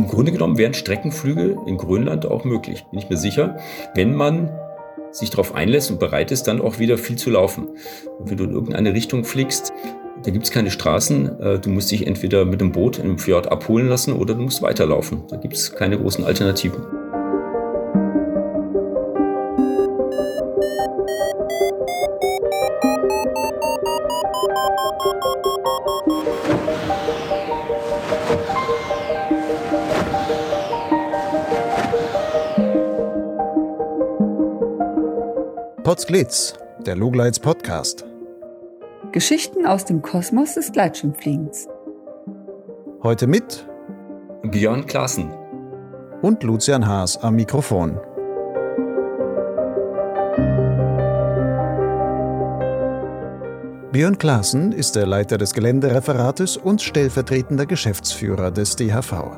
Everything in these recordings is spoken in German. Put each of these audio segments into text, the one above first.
im Grunde genommen wären Streckenflüge in Grönland auch möglich, bin ich mir sicher, wenn man sich darauf einlässt und bereit ist, dann auch wieder viel zu laufen. Und wenn du in irgendeine Richtung fliegst, da gibt es keine Straßen. Äh, du musst dich entweder mit dem Boot im Fjord abholen lassen oder du musst weiterlaufen. Da gibt es keine großen Alternativen. Potsglitz, der Lugleits Podcast. Geschichten aus dem Kosmos des Gleitschirmfliegens. Heute mit Björn Klaassen und Lucian Haas am Mikrofon. Björn Klaassen ist der Leiter des Geländereferates und stellvertretender Geschäftsführer des DHV.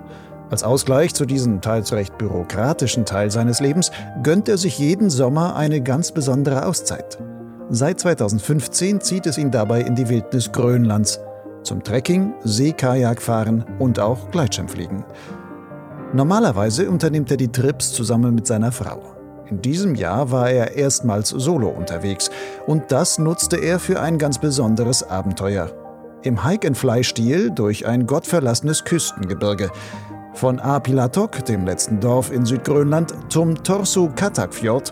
Als Ausgleich zu diesem teils recht bürokratischen Teil seines Lebens gönnt er sich jeden Sommer eine ganz besondere Auszeit. Seit 2015 zieht es ihn dabei in die Wildnis Grönlands zum Trekking, Seekajakfahren und auch Gleitschirmfliegen. Normalerweise unternimmt er die Trips zusammen mit seiner Frau. In diesem Jahr war er erstmals solo unterwegs und das nutzte er für ein ganz besonderes Abenteuer. Im Hike-and-Fly-Stil durch ein gottverlassenes Küstengebirge. Von Apilatok, dem letzten Dorf in Südgrönland, zum Torsu Katakfjord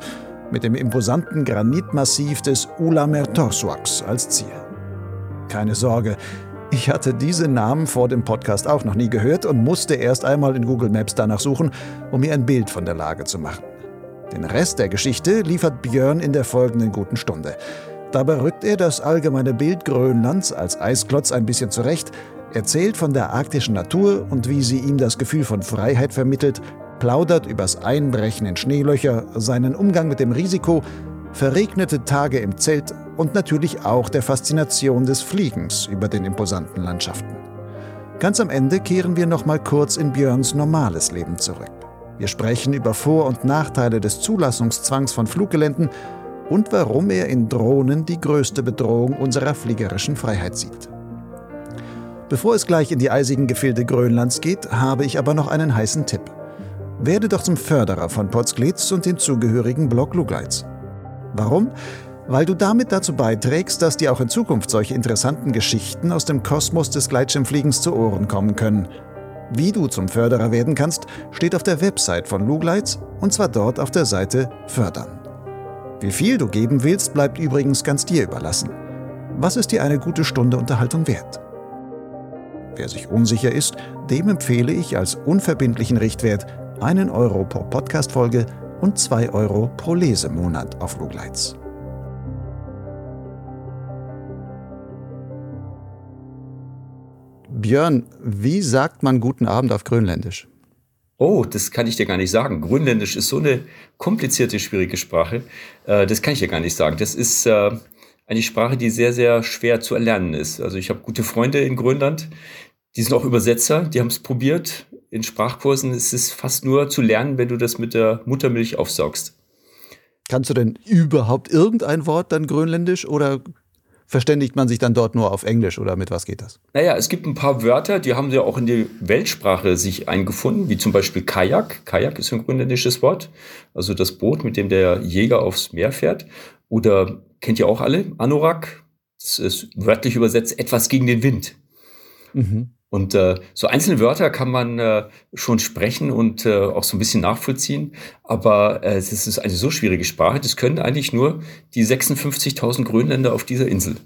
mit dem imposanten Granitmassiv des Ulamer Torsuaks als Ziel. Keine Sorge, ich hatte diese Namen vor dem Podcast auch noch nie gehört und musste erst einmal in Google Maps danach suchen, um mir ein Bild von der Lage zu machen. Den Rest der Geschichte liefert Björn in der folgenden guten Stunde. Dabei rückt er das allgemeine Bild Grönlands als Eisklotz ein bisschen zurecht, erzählt von der arktischen Natur und wie sie ihm das Gefühl von Freiheit vermittelt, plaudert übers Einbrechen in Schneelöcher, seinen Umgang mit dem Risiko, verregnete Tage im Zelt und natürlich auch der Faszination des Fliegens über den imposanten Landschaften. Ganz am Ende kehren wir noch mal kurz in Björns normales Leben zurück. Wir sprechen über Vor- und Nachteile des Zulassungszwangs von Fluggeländen und warum er in Drohnen die größte Bedrohung unserer fliegerischen Freiheit sieht. Bevor es gleich in die eisigen Gefilde Grönlands geht, habe ich aber noch einen heißen Tipp. Werde doch zum Förderer von Potsglitz und dem zugehörigen Blog Lugleitz. Warum? Weil du damit dazu beiträgst, dass dir auch in Zukunft solche interessanten Geschichten aus dem Kosmos des Gleitschirmfliegens zu Ohren kommen können. Wie du zum Förderer werden kannst, steht auf der Website von Lugleitz und zwar dort auf der Seite Fördern. Wie viel du geben willst, bleibt übrigens ganz dir überlassen. Was ist dir eine gute Stunde Unterhaltung wert? Wer sich unsicher ist, dem empfehle ich als unverbindlichen Richtwert einen Euro pro Podcast-Folge und zwei Euro pro Lesemonat auf Lugleitz. Björn, wie sagt man guten Abend auf Grönländisch? Oh, das kann ich dir gar nicht sagen. Grönländisch ist so eine komplizierte, schwierige Sprache. Äh, das kann ich dir gar nicht sagen. Das ist äh, eine Sprache, die sehr, sehr schwer zu erlernen ist. Also ich habe gute Freunde in Grönland, die sind auch Übersetzer, die haben es probiert. In Sprachkursen ist es fast nur zu lernen, wenn du das mit der Muttermilch aufsaugst. Kannst du denn überhaupt irgendein Wort dann grönländisch oder verständigt man sich dann dort nur auf Englisch oder mit was geht das? Naja, es gibt ein paar Wörter, die haben ja auch in die Weltsprache sich eingefunden, wie zum Beispiel Kajak. Kajak ist ein grönländisches Wort, also das Boot, mit dem der Jäger aufs Meer fährt. Oder kennt ihr auch alle, Anorak. Das ist wörtlich übersetzt etwas gegen den Wind. Mhm. Und äh, so einzelne Wörter kann man äh, schon sprechen und äh, auch so ein bisschen nachvollziehen. Aber äh, es ist eine so schwierige Sprache, das können eigentlich nur die 56.000 Grönländer auf dieser Insel.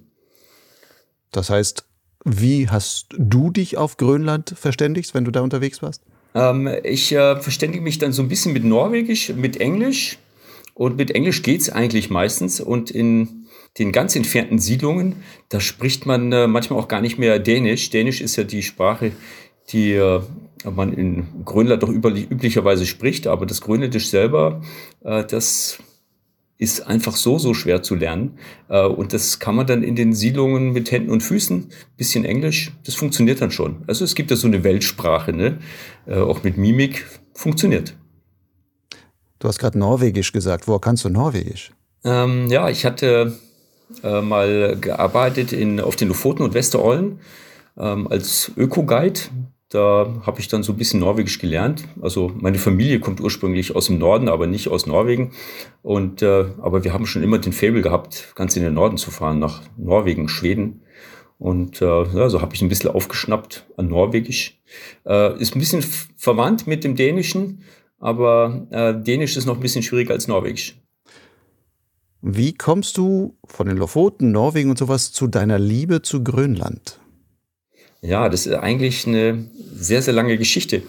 Das heißt, wie hast du dich auf Grönland verständigt, wenn du da unterwegs warst? Ähm, ich äh, verständige mich dann so ein bisschen mit Norwegisch, mit Englisch. Und mit Englisch geht's eigentlich meistens. Und in den ganz entfernten Siedlungen, da spricht man äh, manchmal auch gar nicht mehr Dänisch. Dänisch ist ja die Sprache, die äh, man in Grönland doch üblicherweise spricht, aber das Grönländisch selber, äh, das ist einfach so, so schwer zu lernen. Äh, und das kann man dann in den Siedlungen mit Händen und Füßen, bisschen Englisch, das funktioniert dann schon. Also es gibt ja so eine Weltsprache, ne? Äh, auch mit Mimik, funktioniert. Du hast gerade Norwegisch gesagt. Woher kannst du Norwegisch? Ähm, ja, ich hatte äh, mal gearbeitet in, auf den Lofoten und Westerollen ähm, als Öko-Guide. Da habe ich dann so ein bisschen Norwegisch gelernt. Also meine Familie kommt ursprünglich aus dem Norden, aber nicht aus Norwegen. Und äh, aber wir haben schon immer den Fabel gehabt, ganz in den Norden zu fahren, nach Norwegen, Schweden. Und äh, ja, so habe ich ein bisschen aufgeschnappt an Norwegisch. Äh, ist ein bisschen verwandt mit dem Dänischen, aber äh, Dänisch ist noch ein bisschen schwieriger als Norwegisch. Wie kommst du von den Lofoten, Norwegen und sowas zu deiner Liebe zu Grönland? Ja, das ist eigentlich eine sehr, sehr lange Geschichte.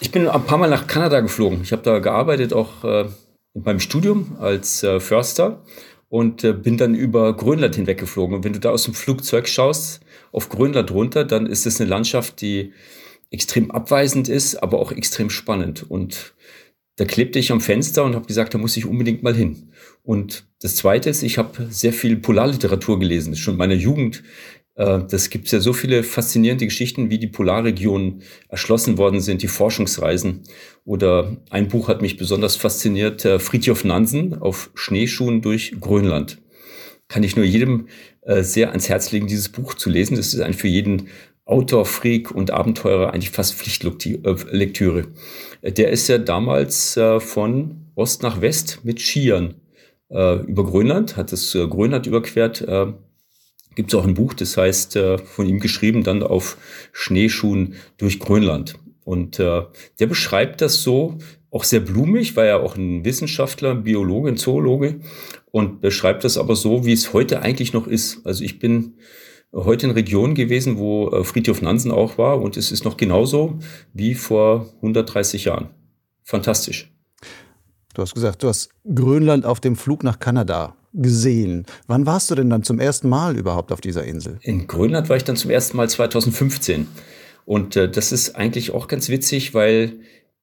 Ich bin ein paar Mal nach Kanada geflogen. Ich habe da gearbeitet, auch äh, in meinem Studium als äh, Förster und äh, bin dann über Grönland hinweggeflogen. Und wenn du da aus dem Flugzeug schaust, auf Grönland runter, dann ist es eine Landschaft, die extrem abweisend ist, aber auch extrem spannend. Und da klebte ich am Fenster und habe gesagt, da muss ich unbedingt mal hin. Und das Zweite ist, ich habe sehr viel Polarliteratur gelesen, schon in meiner Jugend. Äh, das gibt ja so viele faszinierende Geschichten, wie die Polarregionen erschlossen worden sind, die Forschungsreisen. Oder ein Buch hat mich besonders fasziniert, äh, Fridtjof Nansen auf Schneeschuhen durch Grönland. Kann ich nur jedem äh, sehr ans Herz legen, dieses Buch zu lesen. Das ist ein für jeden Outdoor, Freak und Abenteurer eigentlich fast Pflichtlektüre. Der ist ja damals äh, von Ost nach West mit Skiern äh, über Grönland, hat das äh, Grönland überquert. Äh, Gibt es auch ein Buch, das heißt, äh, von ihm geschrieben, dann auf Schneeschuhen durch Grönland. Und äh, der beschreibt das so, auch sehr blumig, war ja auch ein Wissenschaftler, Biologe, ein Zoologe und beschreibt das aber so, wie es heute eigentlich noch ist. Also ich bin heute in Regionen gewesen, wo äh, Friedhof Nansen auch war und es ist noch genauso wie vor 130 Jahren. Fantastisch. Du hast gesagt, du hast Grönland auf dem Flug nach Kanada gesehen. Wann warst du denn dann zum ersten Mal überhaupt auf dieser Insel? In Grönland war ich dann zum ersten Mal 2015. Und äh, das ist eigentlich auch ganz witzig, weil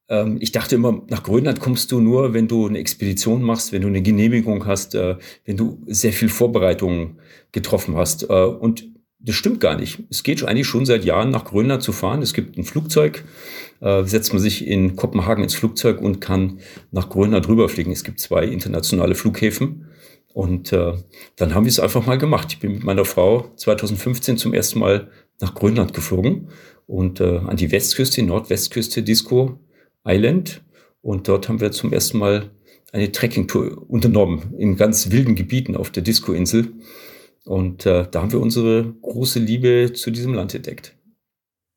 ähm, ich dachte immer, nach Grönland kommst du nur, wenn du eine Expedition machst, wenn du eine Genehmigung hast, äh, wenn du sehr viel Vorbereitungen getroffen hast. Äh, und das stimmt gar nicht. Es geht eigentlich schon seit Jahren nach Grönland zu fahren. Es gibt ein Flugzeug, äh, setzt man sich in Kopenhagen ins Flugzeug und kann nach Grönland rüberfliegen. Es gibt zwei internationale Flughäfen. Und äh, dann haben wir es einfach mal gemacht. Ich bin mit meiner Frau 2015 zum ersten Mal nach Grönland geflogen und äh, an die Westküste, Nordwestküste, Disco Island. Und dort haben wir zum ersten Mal eine Trekkingtour unternommen in ganz wilden Gebieten auf der Disco-Insel. Und äh, da haben wir unsere große Liebe zu diesem Land entdeckt.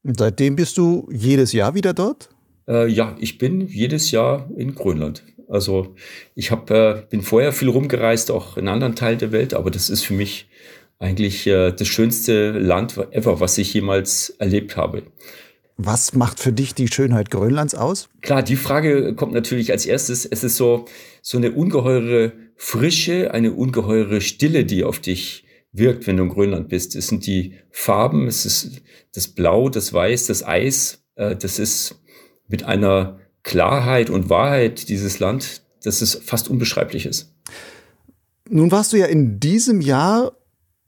Und seitdem bist du jedes Jahr wieder dort? Äh, ja, ich bin jedes Jahr in Grönland. Also ich hab, äh, bin vorher viel rumgereist, auch in anderen Teilen der Welt, aber das ist für mich eigentlich äh, das schönste Land ever, was ich jemals erlebt habe. Was macht für dich die Schönheit Grönlands aus? Klar, die Frage kommt natürlich als erstes. Es ist so, so eine ungeheure Frische, eine ungeheure Stille, die auf dich wirkt, wenn du in Grönland bist. Es sind die Farben, es ist das Blau, das Weiß, das Eis. Äh, das ist mit einer Klarheit und Wahrheit dieses Land, dass es fast unbeschreiblich ist. Nun warst du ja in diesem Jahr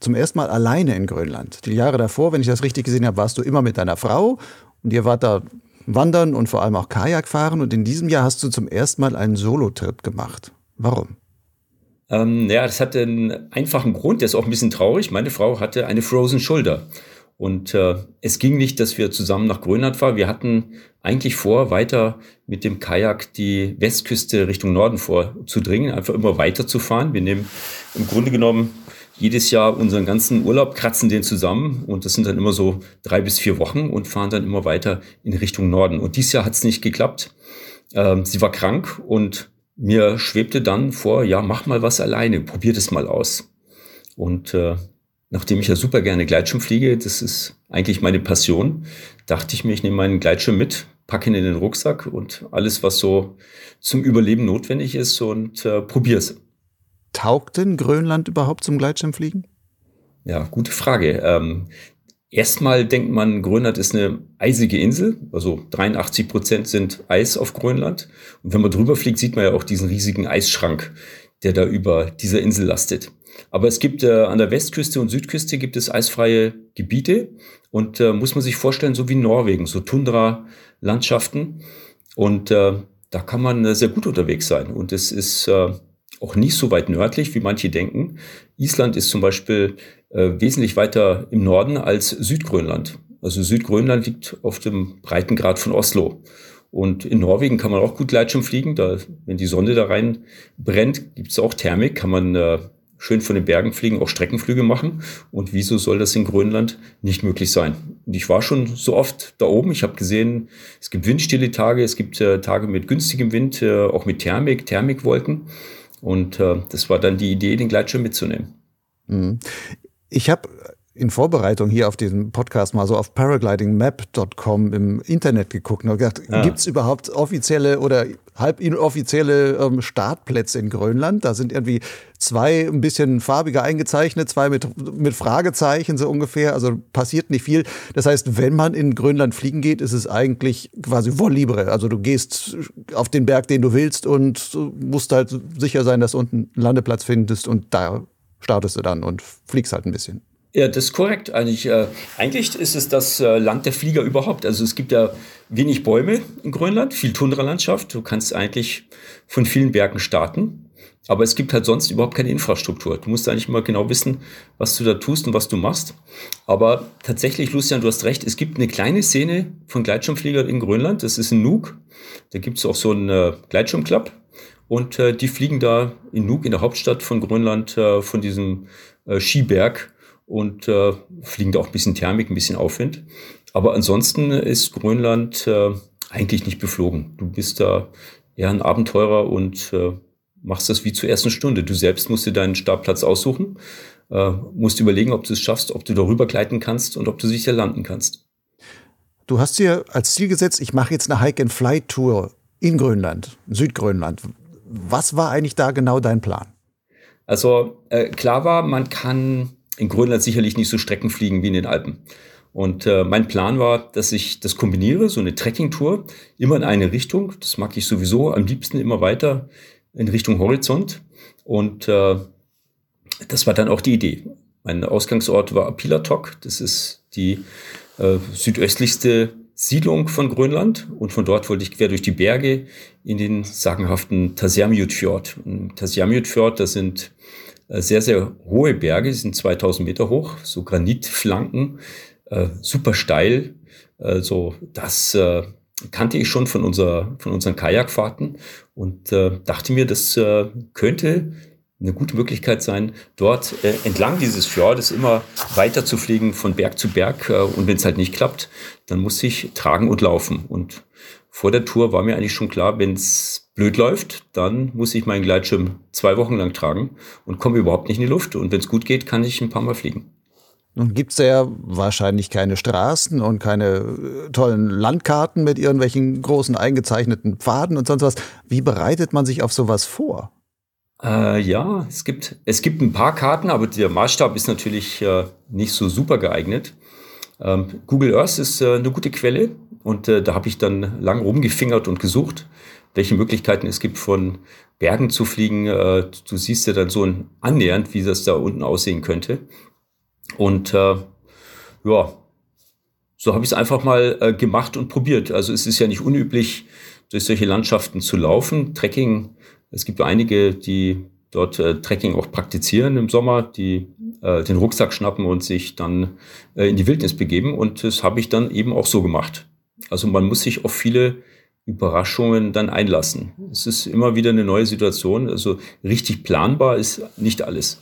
zum ersten Mal alleine in Grönland. Die Jahre davor, wenn ich das richtig gesehen habe, warst du immer mit deiner Frau und ihr wart da wandern und vor allem auch Kajak fahren. Und in diesem Jahr hast du zum ersten Mal einen Solo-Trip gemacht. Warum? Ähm, ja, das hat einen einfachen Grund, der ist auch ein bisschen traurig. Meine Frau hatte eine Frozen Shoulder. Und äh, es ging nicht, dass wir zusammen nach Grönland fahren. Wir hatten eigentlich vor, weiter mit dem Kajak die Westküste Richtung Norden vorzudringen, einfach immer weiter zu fahren. Wir nehmen im Grunde genommen jedes Jahr unseren ganzen Urlaub, kratzen den zusammen und das sind dann immer so drei bis vier Wochen und fahren dann immer weiter in Richtung Norden. Und dieses Jahr hat es nicht geklappt. Ähm, sie war krank und mir schwebte dann vor, ja, mach mal was alleine, probier das mal aus. Und äh, nachdem ich ja super gerne Gleitschirm fliege, das ist eigentlich meine Passion, dachte ich mir, ich nehme meinen Gleitschirm mit, packe ihn in den Rucksack und alles, was so zum Überleben notwendig ist und äh, probier's. Taugt denn Grönland überhaupt zum Gleitschirmfliegen? Ja, gute Frage. Ähm, Erstmal denkt man, Grönland ist eine eisige Insel, also 83 Prozent sind Eis auf Grönland. Und wenn man drüber fliegt, sieht man ja auch diesen riesigen Eisschrank, der da über dieser Insel lastet. Aber es gibt äh, an der Westküste und Südküste gibt es eisfreie Gebiete und äh, muss man sich vorstellen, so wie Norwegen, so Tundra-Landschaften. Und äh, da kann man äh, sehr gut unterwegs sein. Und es ist äh, auch nicht so weit nördlich, wie manche denken. Island ist zum Beispiel äh, wesentlich weiter im Norden als Südgrönland. Also Südgrönland liegt auf dem Breitengrad von Oslo. Und in Norwegen kann man auch gut Gleitschirm fliegen. Da, wenn die Sonne da rein brennt, gibt es auch Thermik, kann man äh, schön von den Bergen fliegen, auch Streckenflüge machen. Und wieso soll das in Grönland nicht möglich sein? Und ich war schon so oft da oben. Ich habe gesehen, es gibt windstille Tage, es gibt äh, Tage mit günstigem Wind, äh, auch mit Thermik, Thermikwolken. Und äh, das war dann die Idee, den Gleitschirm mitzunehmen. Ich habe in Vorbereitung hier auf diesen Podcast mal so auf paraglidingmap.com im Internet geguckt und gedacht, ja. gibt es überhaupt offizielle oder halb inoffizielle ähm, Startplätze in Grönland? Da sind irgendwie zwei ein bisschen farbiger eingezeichnet, zwei mit, mit Fragezeichen so ungefähr. Also passiert nicht viel. Das heißt, wenn man in Grönland fliegen geht, ist es eigentlich quasi voll libre. Also du gehst auf den Berg, den du willst und musst halt sicher sein, dass du unten einen Landeplatz findest und da startest du dann und fliegst halt ein bisschen. Ja, das ist korrekt. Eigentlich, äh, eigentlich ist es das äh, Land der Flieger überhaupt. Also es gibt ja wenig Bäume in Grönland, viel Tundralandschaft. Du kannst eigentlich von vielen Bergen starten. Aber es gibt halt sonst überhaupt keine Infrastruktur. Du musst eigentlich immer genau wissen, was du da tust und was du machst. Aber tatsächlich, Lucian, du hast recht, es gibt eine kleine Szene von Gleitschirmfliegern in Grönland. Das ist in Nuuk. Da gibt es auch so einen äh, Gleitschirmclub. Und äh, die fliegen da in Nuuk, in der Hauptstadt von Grönland, äh, von diesem äh, Skiberg und äh, fliegen da auch ein bisschen Thermik, ein bisschen Aufwind. Aber ansonsten ist Grönland äh, eigentlich nicht beflogen. Du bist da eher ein Abenteurer und äh, machst das wie zur ersten Stunde. Du selbst musst dir deinen Startplatz aussuchen, äh, musst überlegen, ob du es schaffst, ob du darüber gleiten kannst und ob du sicher landen kannst. Du hast dir als Ziel gesetzt, ich mache jetzt eine Hike-and-Fly-Tour in Grönland, Südgrönland. Was war eigentlich da genau dein Plan? Also äh, klar war, man kann in Grönland sicherlich nicht so Strecken fliegen wie in den Alpen. Und äh, mein Plan war, dass ich das kombiniere, so eine Trekkingtour, immer in eine Richtung. Das mag ich sowieso am liebsten immer weiter in Richtung Horizont. Und äh, das war dann auch die Idee. Mein Ausgangsort war Pilatok. Das ist die äh, südöstlichste Siedlung von Grönland. Und von dort wollte ich quer durch die Berge in den sagenhaften Tasjamjut-Fjord. Tasjamjut-Fjord, das sind äh, sehr, sehr hohe Berge, die sind 2000 Meter hoch, so Granitflanken, äh, super steil. Also das äh, kannte ich schon von, unserer, von unseren Kajakfahrten und äh, dachte mir, das äh, könnte eine gute Möglichkeit sein, dort äh, entlang dieses Fjordes immer weiter zu fliegen von Berg zu Berg. Äh, und wenn es halt nicht klappt, dann muss ich tragen und laufen. Und vor der Tour war mir eigentlich schon klar, wenn es blöd läuft, dann muss ich meinen Gleitschirm zwei Wochen lang tragen und komme überhaupt nicht in die Luft. Und wenn es gut geht, kann ich ein paar Mal fliegen. Nun gibt es ja wahrscheinlich keine Straßen und keine äh, tollen Landkarten mit irgendwelchen großen eingezeichneten Pfaden und sonst was. Wie bereitet man sich auf sowas vor? Äh, ja, es gibt, es gibt ein paar Karten, aber der Maßstab ist natürlich äh, nicht so super geeignet. Ähm, Google Earth ist äh, eine gute Quelle und äh, da habe ich dann lang rumgefingert und gesucht, welche Möglichkeiten es gibt, von Bergen zu fliegen. Äh, du siehst ja dann so ein annähernd, wie das da unten aussehen könnte. Und äh, ja, so habe ich es einfach mal äh, gemacht und probiert. Also es ist ja nicht unüblich, durch solche Landschaften zu laufen. Trekking, es gibt einige, die dort äh, Trekking auch praktizieren im Sommer, die äh, den Rucksack schnappen und sich dann äh, in die Wildnis begeben. Und das habe ich dann eben auch so gemacht. Also man muss sich auf viele Überraschungen dann einlassen. Es ist immer wieder eine neue Situation. Also richtig planbar ist nicht alles.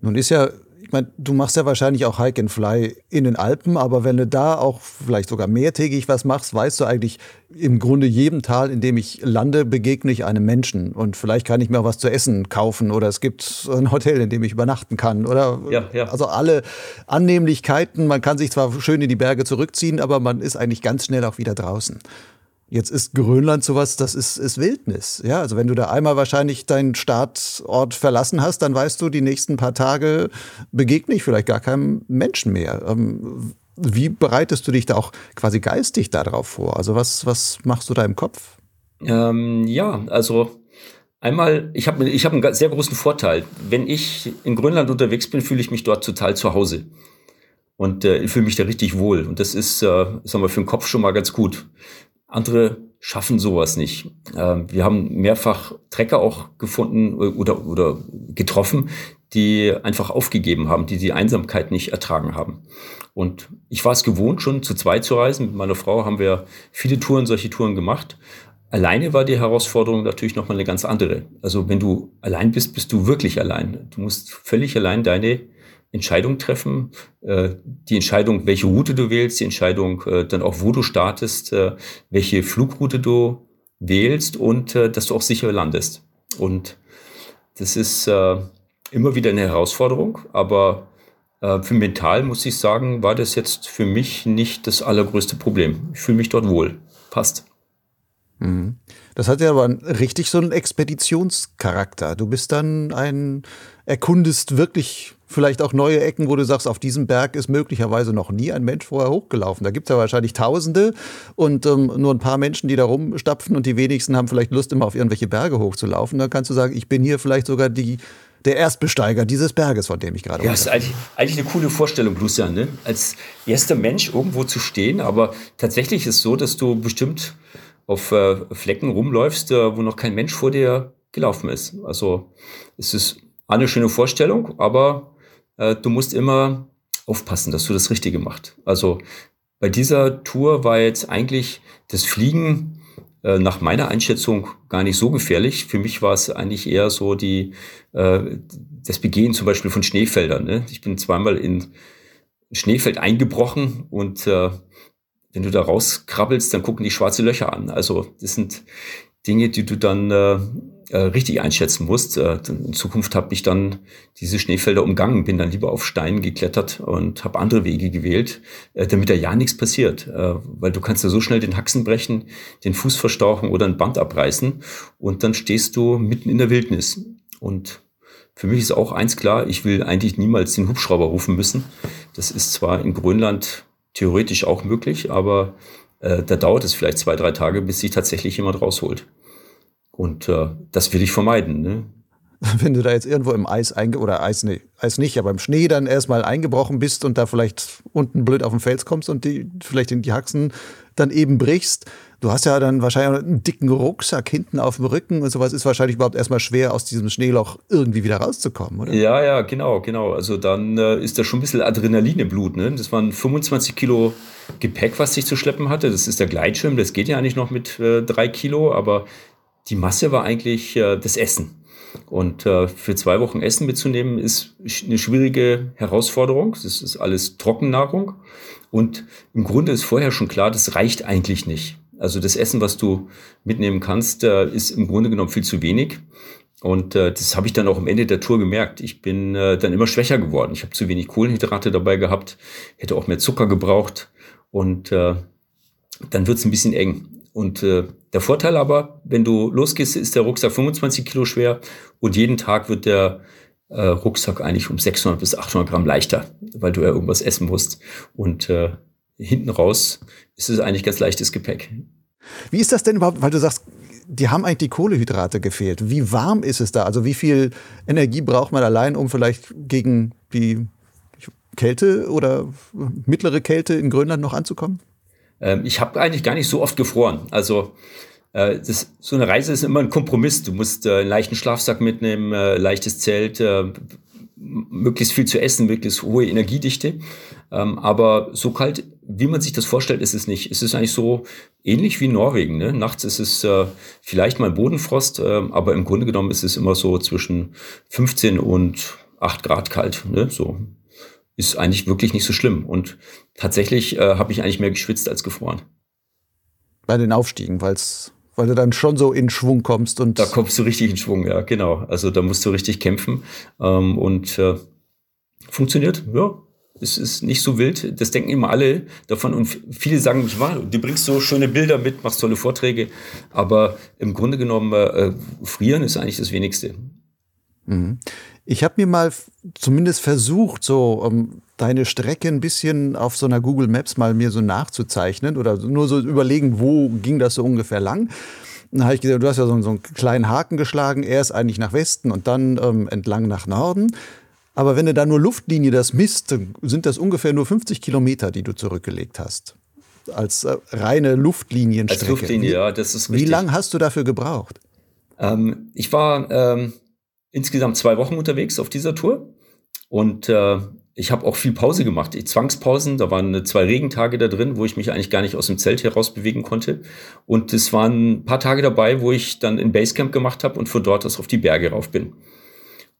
Nun ist ja ich meine, du machst ja wahrscheinlich auch Hike and Fly in den Alpen, aber wenn du da auch vielleicht sogar mehrtägig was machst, weißt du eigentlich im Grunde jedem Tal, in dem ich lande, begegne ich einem Menschen und vielleicht kann ich mir auch was zu essen kaufen oder es gibt ein Hotel, in dem ich übernachten kann oder ja, ja. also alle Annehmlichkeiten. Man kann sich zwar schön in die Berge zurückziehen, aber man ist eigentlich ganz schnell auch wieder draußen. Jetzt ist Grönland sowas, das ist, ist Wildnis. Ja, also wenn du da einmal wahrscheinlich deinen Startort verlassen hast, dann weißt du, die nächsten paar Tage begegne ich vielleicht gar keinem Menschen mehr. Ähm, wie bereitest du dich da auch quasi geistig darauf vor? Also was, was machst du da im Kopf? Ähm, ja, also einmal, ich habe ich hab einen sehr großen Vorteil. Wenn ich in Grönland unterwegs bin, fühle ich mich dort total zu Hause. Und äh, ich fühle mich da richtig wohl. Und das ist, äh, sagen wir, für den Kopf schon mal ganz gut. Andere schaffen sowas nicht. Ähm, wir haben mehrfach Trecker auch gefunden oder, oder getroffen, die einfach aufgegeben haben, die die Einsamkeit nicht ertragen haben. Und ich war es gewohnt, schon zu zweit zu reisen. Mit meiner Frau haben wir viele Touren, solche Touren gemacht. Alleine war die Herausforderung natürlich nochmal eine ganz andere. Also wenn du allein bist, bist du wirklich allein. Du musst völlig allein deine Entscheidung treffen. Äh, die Entscheidung, welche Route du wählst, die Entscheidung äh, dann auch, wo du startest, äh, welche Flugroute du wählst und dass du auch sicher landest. Und das ist immer wieder eine Herausforderung, aber für mental muss ich sagen, war das jetzt für mich nicht das allergrößte Problem. Ich fühle mich dort wohl. Passt. Mhm. Das hat ja aber richtig so einen Expeditionscharakter. Du bist dann ein, erkundest wirklich vielleicht auch neue Ecken, wo du sagst, auf diesem Berg ist möglicherweise noch nie ein Mensch vorher hochgelaufen. Da gibt es ja wahrscheinlich Tausende und ähm, nur ein paar Menschen, die da rumstapfen und die wenigsten haben vielleicht Lust, immer auf irgendwelche Berge hochzulaufen. Da kannst du sagen, ich bin hier vielleicht sogar die, der Erstbesteiger dieses Berges, von dem ich gerade Ja, das ist eigentlich, eigentlich, eine coole Vorstellung, Lucian, ne? als erster Mensch irgendwo zu stehen. Aber tatsächlich ist es so, dass du bestimmt auf äh, Flecken rumläufst, äh, wo noch kein Mensch vor dir gelaufen ist. Also es ist eine schöne Vorstellung, aber äh, du musst immer aufpassen, dass du das Richtige machst. Also bei dieser Tour war jetzt eigentlich das Fliegen äh, nach meiner Einschätzung gar nicht so gefährlich. Für mich war es eigentlich eher so die äh, das Begehen zum Beispiel von Schneefeldern. Ne? Ich bin zweimal in Schneefeld eingebrochen und äh, wenn du da rauskrabbelst, dann gucken die schwarze Löcher an. Also das sind Dinge, die du dann äh, richtig einschätzen musst. Äh, in Zukunft habe ich dann diese Schneefelder umgangen, bin dann lieber auf Steinen geklettert und habe andere Wege gewählt, äh, damit da ja nichts passiert. Weil du kannst ja so schnell den Haxen brechen, den Fuß verstauchen oder ein Band abreißen und dann stehst du mitten in der Wildnis. Und für mich ist auch eins klar, ich will eigentlich niemals den Hubschrauber rufen müssen. Das ist zwar in Grönland theoretisch auch möglich, aber da dauert es vielleicht zwei, drei Tage, bis sich tatsächlich jemand rausholt. Und äh, das will ich vermeiden. Ne? Wenn du da jetzt irgendwo im Eis einge oder Eis, nee, Eis nicht, aber im Schnee dann erstmal eingebrochen bist und da vielleicht unten blöd auf den Fels kommst und die vielleicht in die Haxen dann eben brichst, Du hast ja dann wahrscheinlich einen dicken Rucksack hinten auf dem Rücken und sowas ist wahrscheinlich überhaupt erstmal schwer, aus diesem Schneeloch irgendwie wieder rauszukommen, oder? Ja, ja, genau, genau. Also dann äh, ist da schon ein bisschen Adrenalin im Blut. Ne? Das waren 25 Kilo Gepäck, was ich zu schleppen hatte. Das ist der Gleitschirm, das geht ja eigentlich noch mit äh, drei Kilo, aber die Masse war eigentlich äh, das Essen. Und äh, für zwei Wochen Essen mitzunehmen, ist eine schwierige Herausforderung. Das ist alles Trockennahrung. Und im Grunde ist vorher schon klar, das reicht eigentlich nicht. Also das Essen, was du mitnehmen kannst, äh, ist im Grunde genommen viel zu wenig. Und äh, das habe ich dann auch am Ende der Tour gemerkt. Ich bin äh, dann immer schwächer geworden. Ich habe zu wenig Kohlenhydrate dabei gehabt, hätte auch mehr Zucker gebraucht. Und äh, dann wird es ein bisschen eng. Und äh, der Vorteil aber, wenn du losgehst, ist der Rucksack 25 Kilo schwer und jeden Tag wird der äh, Rucksack eigentlich um 600 bis 800 Gramm leichter, weil du ja irgendwas essen musst. Und äh, hinten raus ist es eigentlich ganz leichtes Gepäck. Wie ist das denn überhaupt, weil du sagst, die haben eigentlich die Kohlehydrate gefehlt. Wie warm ist es da? Also wie viel Energie braucht man allein, um vielleicht gegen die Kälte oder mittlere Kälte in Grönland noch anzukommen? Ähm, ich habe eigentlich gar nicht so oft gefroren. Also äh, das, so eine Reise ist immer ein Kompromiss. Du musst äh, einen leichten Schlafsack mitnehmen, äh, leichtes Zelt, möglichst viel zu essen, möglichst hohe Energiedichte. Ähm, aber so kalt, wie man sich das vorstellt, ist es nicht. Es ist eigentlich so ähnlich wie Norwegen. Ne? Nachts ist es vielleicht mal Bodenfrost, äh, aber im Grunde genommen ist es immer so zwischen 15 und 8 Grad kalt. Ne? So ist eigentlich wirklich nicht so schlimm. Und tatsächlich äh, habe ich eigentlich mehr geschwitzt als gefroren. Bei den Aufstiegen, weil's, weil du dann schon so in Schwung kommst und. Da kommst du richtig in Schwung, ja, genau. Also da musst du richtig kämpfen. Ähm, und äh, funktioniert, ja, es ist nicht so wild. Das denken immer alle davon. Und viele sagen mich, wow, du bringst so schöne Bilder mit, machst tolle Vorträge. Aber im Grunde genommen, äh, frieren ist eigentlich das Wenigste. Mhm. Ich habe mir mal zumindest versucht, so um, ähm, deine Strecke ein bisschen auf so einer Google Maps mal mir so nachzuzeichnen oder nur so überlegen, wo ging das so ungefähr lang. Dann habe ich gesehen, du hast ja so, so, einen kleinen Haken geschlagen, erst eigentlich nach Westen und dann ähm, entlang nach Norden. Aber wenn du da nur Luftlinie das misst, sind das ungefähr nur 50 Kilometer, die du zurückgelegt hast. als äh, reine Luftlinienstrecke. Als Luftlinie, ja, das ist richtig. Wie lange hast du dafür gebraucht? Ähm, ich war ähm, insgesamt zwei Wochen unterwegs auf dieser Tour und äh, ich habe auch viel Pause gemacht. Ich, Zwangspausen, da waren zwei Regentage da drin, wo ich mich eigentlich gar nicht aus dem Zelt heraus bewegen konnte. Und es waren ein paar Tage dabei, wo ich dann in Basecamp gemacht habe und von dort aus auf die Berge rauf bin.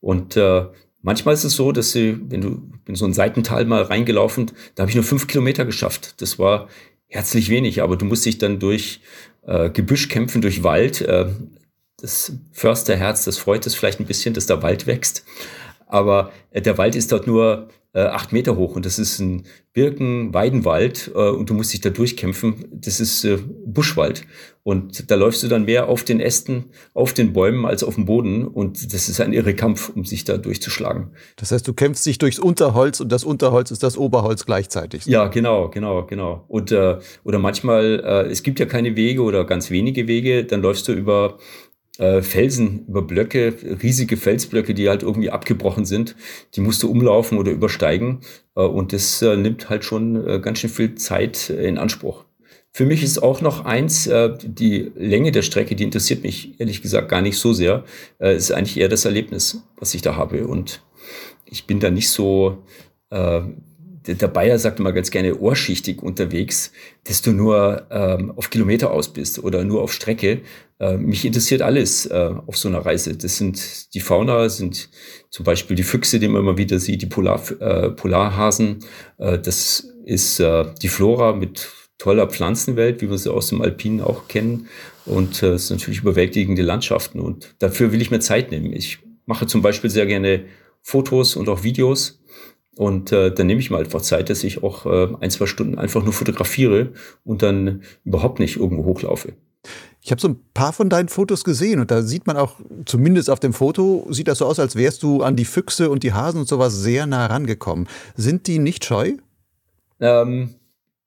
Und äh, manchmal ist es so, dass sie, wenn du in so ein Seitental mal reingelaufen, da habe ich nur fünf Kilometer geschafft. Das war herzlich wenig, aber du musst dich dann durch äh, Gebüsch kämpfen, durch Wald. Äh, das Försterherz, das freut es vielleicht ein bisschen, dass da Wald wächst. Aber äh, der Wald ist dort nur äh, acht Meter hoch und das ist ein Birken-Weidenwald äh, und du musst dich da durchkämpfen. Das ist äh, Buschwald und da läufst du dann mehr auf den Ästen, auf den Bäumen als auf dem Boden und das ist ein irre Kampf, um sich da durchzuschlagen. Das heißt, du kämpfst dich durchs Unterholz und das Unterholz ist das Oberholz gleichzeitig. Ja, genau, genau, genau. Und äh, oder manchmal, äh, es gibt ja keine Wege oder ganz wenige Wege, dann läufst du über äh, Felsen, über Blöcke, riesige Felsblöcke, die halt irgendwie abgebrochen sind. Die musst du umlaufen oder übersteigen. Äh, und das äh, nimmt halt schon ganz schön viel Zeit in Anspruch. Für mich ist auch noch eins, die Länge der Strecke, die interessiert mich ehrlich gesagt gar nicht so sehr. Äh, ist eigentlich eher das Erlebnis, was ich da habe. Und ich bin da nicht so, der Bayer sagt immer ganz gerne ohrschichtig unterwegs, dass du nur ähm, auf Kilometer aus bist oder nur auf Strecke. Äh, mich interessiert alles äh, auf so einer Reise. Das sind die Fauna, sind zum Beispiel die Füchse, die man immer wieder sieht, die Polar, äh, Polarhasen. Äh, das ist äh, die Flora mit toller Pflanzenwelt, wie wir sie aus dem Alpinen auch kennen. Und äh, es sind natürlich überwältigende Landschaften. Und dafür will ich mir Zeit nehmen. Ich mache zum Beispiel sehr gerne Fotos und auch Videos und äh, dann nehme ich mir einfach Zeit, dass ich auch äh, ein, zwei Stunden einfach nur fotografiere und dann überhaupt nicht irgendwo hochlaufe. Ich habe so ein paar von deinen Fotos gesehen und da sieht man auch, zumindest auf dem Foto, sieht das so aus, als wärst du an die Füchse und die Hasen und sowas sehr nah rangekommen. Sind die nicht scheu? Ähm,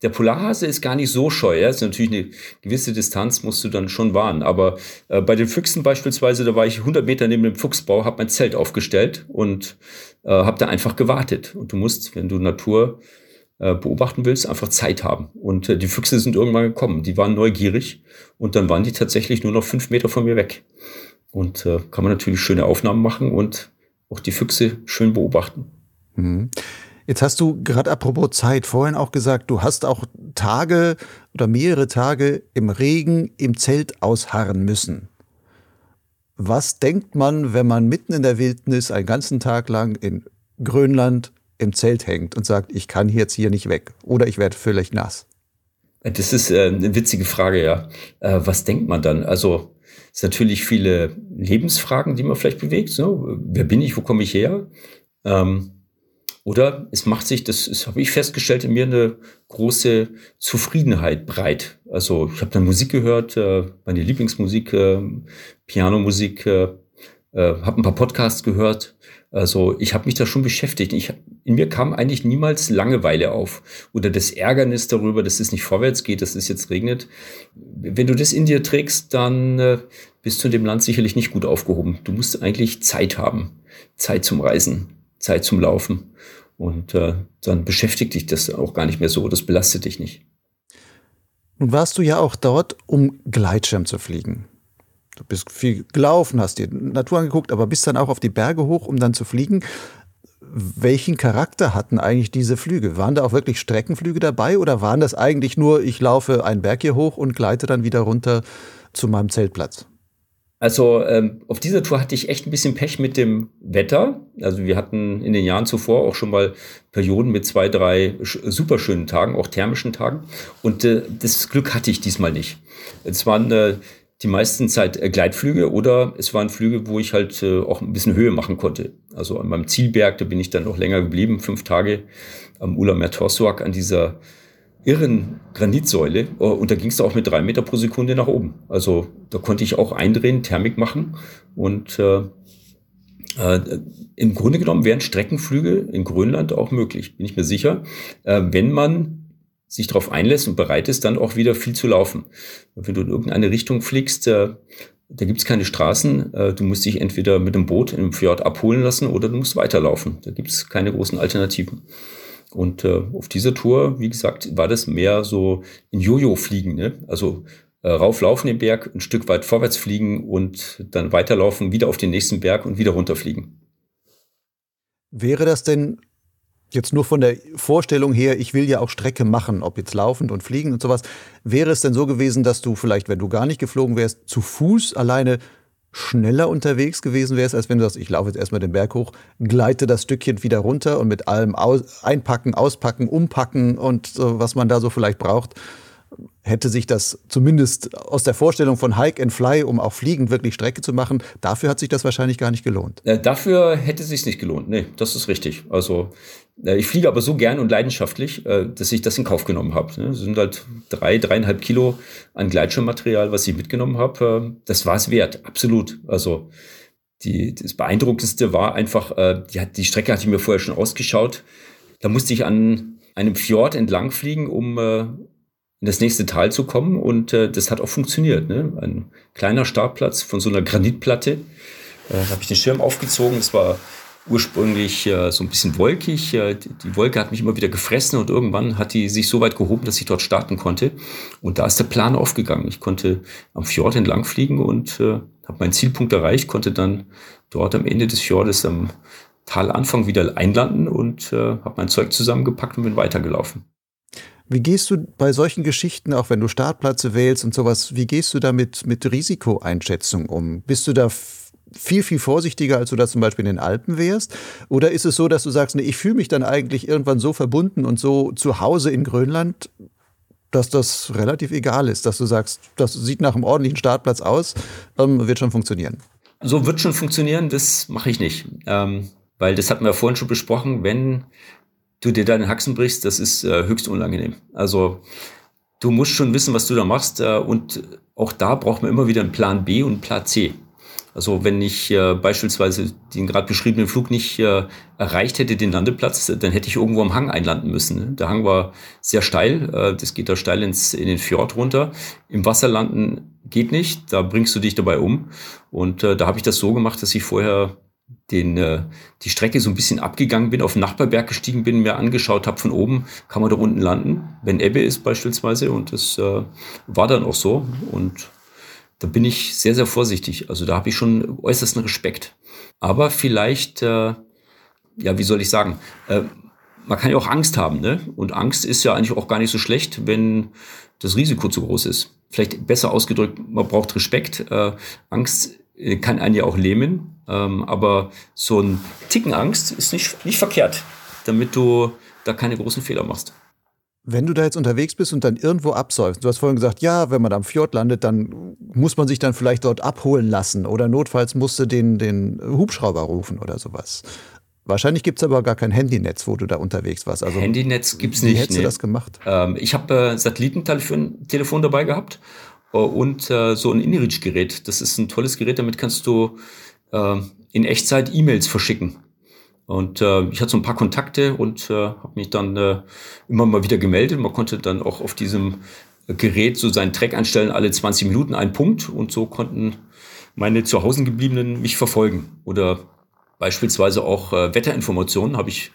der Polarhase ist gar nicht so scheu. Ja? ist natürlich eine gewisse Distanz, musst du dann schon wahren. Aber äh, bei den Füchsen beispielsweise, da war ich 100 Meter neben dem Fuchsbau, habe mein Zelt aufgestellt und äh, habe da einfach gewartet. Und du musst, wenn du Natur äh, beobachten willst, einfach Zeit haben. Und äh, die Füchse sind irgendwann gekommen. Die waren neugierig und dann waren die tatsächlich nur noch fünf Meter von mir weg. Und äh, kann man natürlich schöne Aufnahmen machen und auch die Füchse schön beobachten. Mhm. Jetzt hast du gerade apropos Zeit vorhin auch gesagt, du hast auch Tage oder mehrere Tage im Regen im Zelt ausharren müssen. Was denkt man, wenn man mitten in der Wildnis einen ganzen Tag lang in Grönland im Zelt hängt und sagt, ich kann jetzt hier nicht weg oder ich werde völlig nass? Das ist äh, eine witzige Frage, ja. Äh, was denkt man dann? Also es sind natürlich viele Lebensfragen, die man vielleicht bewegt. So, wer bin ich, wo komme ich her? Ähm, oder es macht sich, das, das habe ich festgestellt, in mir eine große Zufriedenheit breit. Also ich habe dann Musik gehört, äh, meine Lieblingsmusik, äh, Pianomusik, äh, äh, habe ein paar Podcasts gehört. Also ich habe mich da schon beschäftigt. Ich, in mir kam eigentlich niemals Langeweile auf oder das Ärgernis darüber, dass es nicht vorwärts geht, dass es jetzt regnet. Wenn du das in dir trägst, dann äh, bist du in dem Land sicherlich nicht gut aufgehoben. Du musst eigentlich Zeit haben, Zeit zum Reisen, Zeit zum Laufen. Und äh, dann beschäftigt dich das auch gar nicht mehr so, das belastet dich nicht. Nun warst du ja auch dort, um Gleitschirm zu fliegen. Du bist viel gelaufen, hast dir Natur angeguckt, aber bist dann auch auf die Berge hoch, um dann zu fliegen. Welchen Charakter hatten eigentlich diese Flüge? Waren da auch wirklich Streckenflüge dabei oder waren das eigentlich nur, ich laufe einen Berg hier hoch und gleite dann wieder runter zu meinem Zeltplatz? Also ähm, auf dieser Tour hatte ich echt ein bisschen Pech mit dem Wetter. Also wir hatten in den Jahren zuvor auch schon mal Perioden mit zwei, drei super schönen Tagen, auch thermischen Tagen. Und äh, das Glück hatte ich diesmal nicht. Es waren äh, die meisten Zeit äh, Gleitflüge oder es waren Flüge, wo ich halt äh, auch ein bisschen Höhe machen konnte. Also an meinem Zielberg, da bin ich dann noch länger geblieben, fünf Tage am Ulamer Torsuak an dieser irren Granitsäule äh, und da ging es auch mit drei Meter pro Sekunde nach oben. Also da konnte ich auch eindrehen, Thermik machen und äh, äh, im Grunde genommen wären Streckenflüge in Grönland auch möglich, bin ich mir sicher, äh, wenn man sich darauf einlässt und bereit ist, dann auch wieder viel zu laufen. Wenn du in irgendeine Richtung fliegst, äh, da gibt's keine Straßen. Äh, du musst dich entweder mit dem Boot im Fjord abholen lassen oder du musst weiterlaufen. Da gibt's keine großen Alternativen. Und äh, auf dieser Tour, wie gesagt, war das mehr so ein Jojo-Fliegen. Ne? Also äh, rauflaufen den Berg, ein Stück weit vorwärts fliegen und dann weiterlaufen, wieder auf den nächsten Berg und wieder runterfliegen. Wäre das denn jetzt nur von der Vorstellung her, ich will ja auch Strecke machen, ob jetzt laufend und fliegen und sowas, wäre es denn so gewesen, dass du vielleicht, wenn du gar nicht geflogen wärst, zu Fuß alleine schneller unterwegs gewesen wärst, als wenn du sagst, ich laufe jetzt erstmal den Berg hoch, gleite das Stückchen wieder runter und mit allem aus, einpacken, auspacken, umpacken und äh, was man da so vielleicht braucht, hätte sich das zumindest aus der Vorstellung von Hike and Fly, um auch fliegend wirklich Strecke zu machen, dafür hat sich das wahrscheinlich gar nicht gelohnt. Äh, dafür hätte es sich nicht gelohnt. Nee, das ist richtig. Also ich fliege aber so gern und leidenschaftlich, äh, dass ich das in Kauf genommen habe. Ne? Das sind halt drei, dreieinhalb Kilo an Gleitschirmmaterial, was ich mitgenommen habe. Äh, das war es wert, absolut. Also die, das Beeindruckendste war einfach, äh, die, die Strecke hatte ich mir vorher schon ausgeschaut. Da musste ich an einem Fjord entlang fliegen, um äh, in das nächste Tal zu kommen. Und äh, das hat auch funktioniert. Ne? Ein kleiner Startplatz von so einer Granitplatte. Äh, da habe ich den Schirm aufgezogen. Es war ursprünglich äh, so ein bisschen wolkig. Äh, die, Wolke hat mich immer wieder gefressen und irgendwann hat die sich so weit gehoben, dass ich dort starten konnte. Und da ist der Plan aufgegangen. Ich konnte am Fjord entlang fliegen und äh, habe meinen Zielpunkt erreicht, konnte dann dort am Ende des Fjordes am Talanfang wieder einlanden und äh, habe mein Zeug zusammengepackt und bin weitergelaufen. Wie gehst du bei solchen Geschichten, auch wenn du Startplätze wählst und sowas, wie gehst du da mit, mit Risikoeinschätzung um? Bist du da viel, viel vorsichtiger, als du das zum Beispiel in den Alpen wärst? Oder ist es so, dass du sagst, nee, ich fühle mich dann eigentlich irgendwann so verbunden und so zu Hause in Grönland, dass das relativ egal ist, dass du sagst, das sieht nach einem ordentlichen Startplatz aus, ähm, wird schon funktionieren? So wird schon funktionieren, das mache ich nicht. Ähm, weil das hatten wir vorhin schon besprochen, wenn du dir deine Haxen brichst, das ist äh, höchst unangenehm. Also du musst schon wissen, was du da machst äh, und auch da braucht man immer wieder einen Plan B und einen Plan C. Also wenn ich äh, beispielsweise den gerade beschriebenen Flug nicht äh, erreicht hätte, den Landeplatz, dann hätte ich irgendwo am Hang einlanden müssen. Ne? Der Hang war sehr steil, äh, das geht da steil ins, in den Fjord runter. Im Wasser landen geht nicht, da bringst du dich dabei um. Und äh, da habe ich das so gemacht, dass ich vorher den, äh, die Strecke so ein bisschen abgegangen bin, auf den Nachbarberg gestiegen bin, mir angeschaut habe von oben, kann man da unten landen, wenn Ebbe ist beispielsweise. Und das äh, war dann auch so. Und da bin ich sehr, sehr vorsichtig. Also da habe ich schon äußersten Respekt. Aber vielleicht, äh, ja, wie soll ich sagen, äh, man kann ja auch Angst haben. Ne? Und Angst ist ja eigentlich auch gar nicht so schlecht, wenn das Risiko zu groß ist. Vielleicht besser ausgedrückt, man braucht Respekt. Äh, Angst äh, kann einen ja auch lähmen. Ähm, aber so ein Ticken Angst ist nicht, nicht verkehrt, damit du da keine großen Fehler machst. Wenn du da jetzt unterwegs bist und dann irgendwo absäufst, du hast vorhin gesagt, ja, wenn man am Fjord landet, dann muss man sich dann vielleicht dort abholen lassen oder notfalls musst du den, den Hubschrauber rufen oder sowas. Wahrscheinlich gibt es aber gar kein Handynetz, wo du da unterwegs warst. Also, Handynetz gibt es nicht. Wie hättest nee. du das gemacht? Ähm, ich habe äh, Satellitentelefon Telefon dabei gehabt äh, und äh, so ein InReach-Gerät. Das ist ein tolles Gerät, damit kannst du äh, in Echtzeit E-Mails verschicken. Und äh, ich hatte so ein paar Kontakte und äh, habe mich dann äh, immer mal wieder gemeldet. Man konnte dann auch auf diesem Gerät so seinen Track einstellen, alle 20 Minuten einen Punkt. Und so konnten meine zu Hause gebliebenen mich verfolgen. Oder beispielsweise auch äh, Wetterinformationen habe ich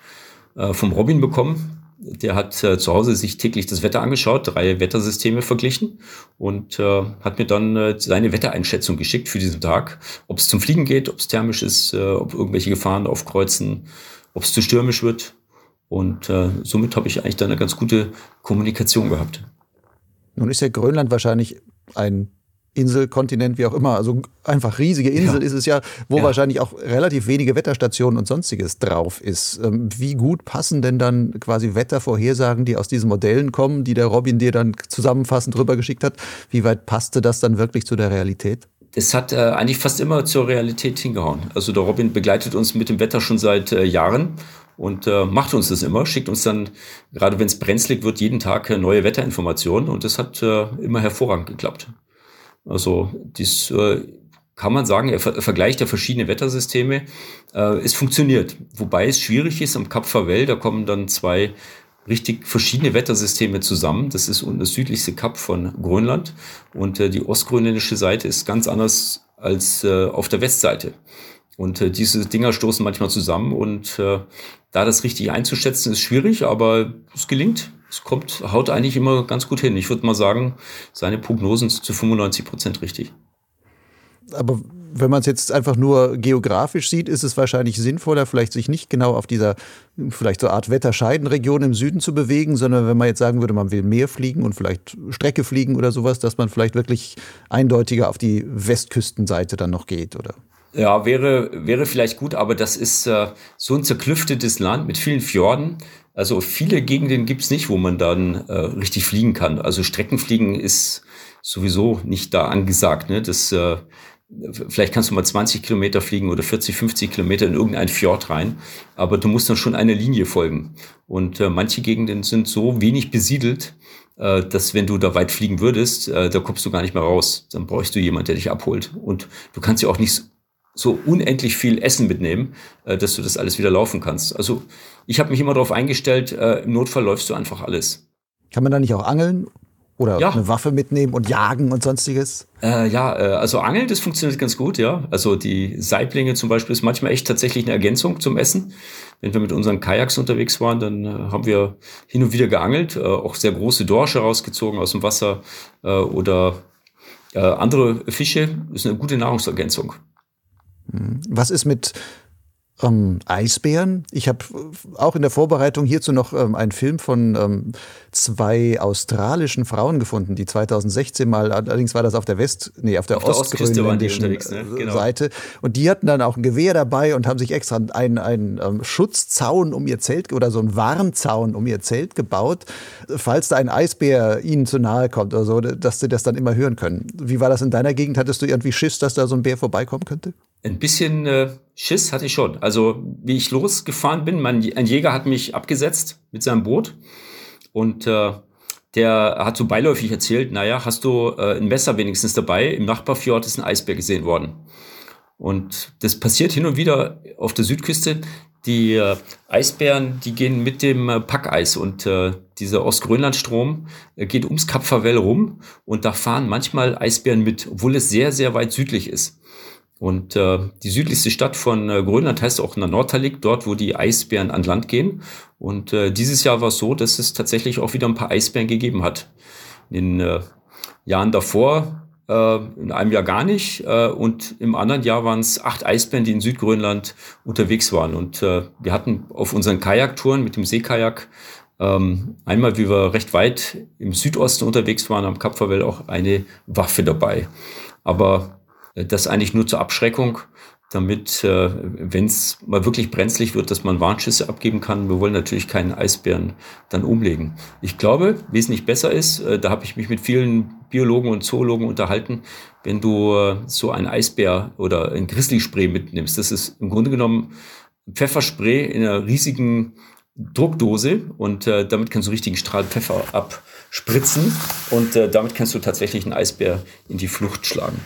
äh, vom Robin bekommen der hat äh, zu Hause sich täglich das Wetter angeschaut, drei Wettersysteme verglichen und äh, hat mir dann äh, seine Wettereinschätzung geschickt für diesen Tag. Ob es zum Fliegen geht, ob es thermisch ist, äh, ob irgendwelche Gefahren aufkreuzen, ob es zu stürmisch wird. Und äh, somit habe ich eigentlich dann eine ganz gute Kommunikation gehabt. Nun ist ja Grönland wahrscheinlich ein Insel, Kontinent, wie auch immer, also einfach riesige Insel ja. ist es ja, wo ja. wahrscheinlich auch relativ wenige Wetterstationen und sonstiges drauf ist. Ähm, wie gut passen denn dann quasi Wettervorhersagen, die aus diesen Modellen kommen, die der Robin dir dann zusammenfassend rübergeschickt hat? Wie weit passte das dann wirklich zu der Realität? Es hat äh, eigentlich fast immer zur Realität hingehauen. Also der Robin begleitet uns mit dem Wetter schon seit äh, Jahren und äh, macht uns das immer, schickt uns dann, gerade wenn es brenzlig wird, jeden Tag äh, neue Wetterinformationen und das hat äh, immer hervorragend geklappt. Also dies äh, kann man sagen, er, ver vergleicht ja verschiedene Wettersysteme. Äh, es funktioniert, wobei es schwierig ist am Kap Farvel, da kommen dann zwei richtig verschiedene Wettersysteme zusammen. Das ist das südlichste Kap von Grönland und äh, die ostgrönländische Seite ist ganz anders als auf der Westseite. Und diese Dinger stoßen manchmal zusammen und da das richtig einzuschätzen ist schwierig, aber es gelingt. Es kommt, haut eigentlich immer ganz gut hin. Ich würde mal sagen, seine Prognosen sind zu 95 Prozent richtig. Aber wenn man es jetzt einfach nur geografisch sieht, ist es wahrscheinlich sinnvoller, vielleicht sich nicht genau auf dieser vielleicht so Art Wetterscheidenregion im Süden zu bewegen, sondern wenn man jetzt sagen würde, man will mehr fliegen und vielleicht Strecke fliegen oder sowas, dass man vielleicht wirklich eindeutiger auf die Westküstenseite dann noch geht, oder? Ja, wäre, wäre vielleicht gut, aber das ist äh, so ein zerklüftetes Land mit vielen Fjorden. Also viele Gegenden gibt's nicht, wo man dann äh, richtig fliegen kann. Also Streckenfliegen ist sowieso nicht da angesagt. Ne? Das, äh, vielleicht kannst du mal 20 Kilometer fliegen oder 40, 50 Kilometer in irgendein Fjord rein, aber du musst dann schon eine Linie folgen. Und äh, manche Gegenden sind so wenig besiedelt, äh, dass wenn du da weit fliegen würdest, äh, da kommst du gar nicht mehr raus. Dann brauchst du jemanden, der dich abholt. Und du kannst ja auch nicht so unendlich viel Essen mitnehmen, äh, dass du das alles wieder laufen kannst. Also ich habe mich immer darauf eingestellt, äh, im Notfall läufst du einfach alles. Kann man da nicht auch angeln oder ja. eine Waffe mitnehmen und jagen und sonstiges? Äh, ja, äh, also Angeln, das funktioniert ganz gut, ja. Also die Saiblinge zum Beispiel ist manchmal echt tatsächlich eine Ergänzung zum Essen. Wenn wir mit unseren Kajaks unterwegs waren, dann äh, haben wir hin und wieder geangelt, äh, auch sehr große Dorsche rausgezogen aus dem Wasser äh, oder äh, andere Fische. Das ist eine gute Nahrungsergänzung. Was ist mit ähm, Eisbären. Ich habe auch in der Vorbereitung hierzu noch ähm, einen Film von ähm, zwei australischen Frauen gefunden, die 2016 mal, allerdings war das auf der West, nee, auf der, auf ostgrönländischen ne? genau. Seite. Und die hatten dann auch ein Gewehr dabei und haben sich extra einen, einen ähm, Schutzzaun um ihr Zelt oder so einen Warnzaun um ihr Zelt gebaut, falls da ein Eisbär ihnen zu nahe kommt oder so, dass sie das dann immer hören können. Wie war das in deiner Gegend? Hattest du irgendwie Schiss, dass da so ein Bär vorbeikommen könnte? Ein bisschen äh, Schiss hatte ich schon. Also, wie ich losgefahren bin, mein, ein Jäger hat mich abgesetzt mit seinem Boot und äh, der hat so beiläufig erzählt, naja, hast du äh, ein Messer wenigstens dabei? Im Nachbarfjord ist ein Eisbär gesehen worden. Und das passiert hin und wieder auf der Südküste. Die äh, Eisbären, die gehen mit dem äh, Packeis und äh, dieser Ostgrönlandstrom äh, geht ums Kap Farvel rum und da fahren manchmal Eisbären mit, obwohl es sehr, sehr weit südlich ist. Und äh, die südlichste Stadt von äh, Grönland heißt auch Nanortalik, dort, wo die Eisbären an Land gehen. Und äh, dieses Jahr war es so, dass es tatsächlich auch wieder ein paar Eisbären gegeben hat. In äh, Jahren davor, äh, in einem Jahr gar nicht. Äh, und im anderen Jahr waren es acht Eisbären, die in Südgrönland unterwegs waren. Und äh, wir hatten auf unseren Kajaktouren mit dem Seekajak ähm, einmal, wie wir recht weit im Südosten unterwegs waren, am Kap Farvel auch eine Waffe dabei. Aber das eigentlich nur zur Abschreckung, damit, äh, wenn es mal wirklich brenzlig wird, dass man Warnschüsse abgeben kann. Wir wollen natürlich keinen Eisbären dann umlegen. Ich glaube, wesentlich besser ist, äh, da habe ich mich mit vielen Biologen und Zoologen unterhalten, wenn du äh, so ein Eisbär oder ein Grizzly-Spray mitnimmst. Das ist im Grunde genommen Pfefferspray in einer riesigen Druckdose und äh, damit kannst du richtigen Strahl Pfeffer abspritzen und äh, damit kannst du tatsächlich einen Eisbär in die Flucht schlagen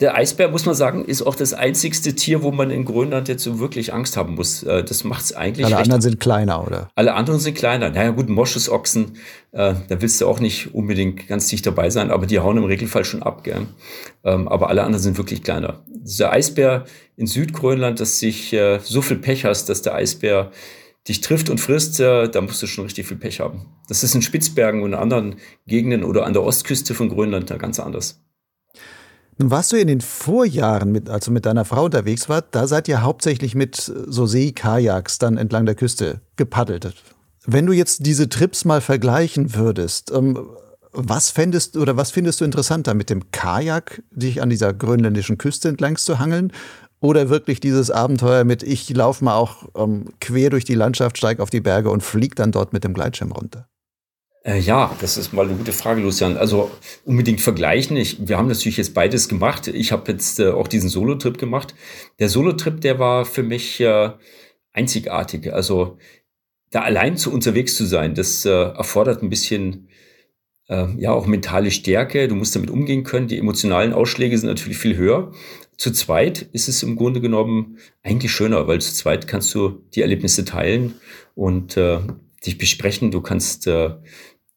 der Eisbär, muss man sagen, ist auch das einzigste Tier, wo man in Grönland jetzt so wirklich Angst haben muss. Äh, das macht es eigentlich. Alle anderen sind kleiner, oder? Alle anderen sind kleiner. Naja, gut, Moschusochsen, äh, da willst du auch nicht unbedingt ganz dicht dabei sein, aber die hauen im Regelfall schon ab, gell? Ähm, aber alle anderen sind wirklich kleiner. Dieser Eisbär in Südgrönland, dass sich äh, so viel Pech hast, dass der Eisbär dich trifft und frisst, äh, da musst du schon richtig viel Pech haben. Das ist in Spitzbergen und anderen Gegenden oder an der Ostküste von Grönland da ganz anders. Nun warst du in den Vorjahren, mit, als du mit deiner Frau unterwegs warst, da seid ihr hauptsächlich mit so Seekajaks dann entlang der Küste gepaddelt. Wenn du jetzt diese Trips mal vergleichen würdest, ähm, was fändest oder was findest du interessanter, mit dem Kajak dich an dieser grönländischen Küste entlang zu hangeln oder wirklich dieses Abenteuer mit ich laufe mal auch ähm, quer durch die Landschaft, steige auf die Berge und fliege dann dort mit dem Gleitschirm runter? Äh, ja, das ist mal eine gute Frage, Lucian. Also unbedingt vergleichen. Ich, wir haben natürlich jetzt beides gemacht. Ich habe jetzt äh, auch diesen Solo-Trip gemacht. Der Solo-Trip, der war für mich äh, einzigartig. Also da allein zu unterwegs zu sein, das äh, erfordert ein bisschen äh, ja auch mentale Stärke. Du musst damit umgehen können. Die emotionalen Ausschläge sind natürlich viel höher. Zu zweit ist es im Grunde genommen eigentlich schöner, weil zu zweit kannst du die Erlebnisse teilen und äh, dich besprechen. Du kannst äh,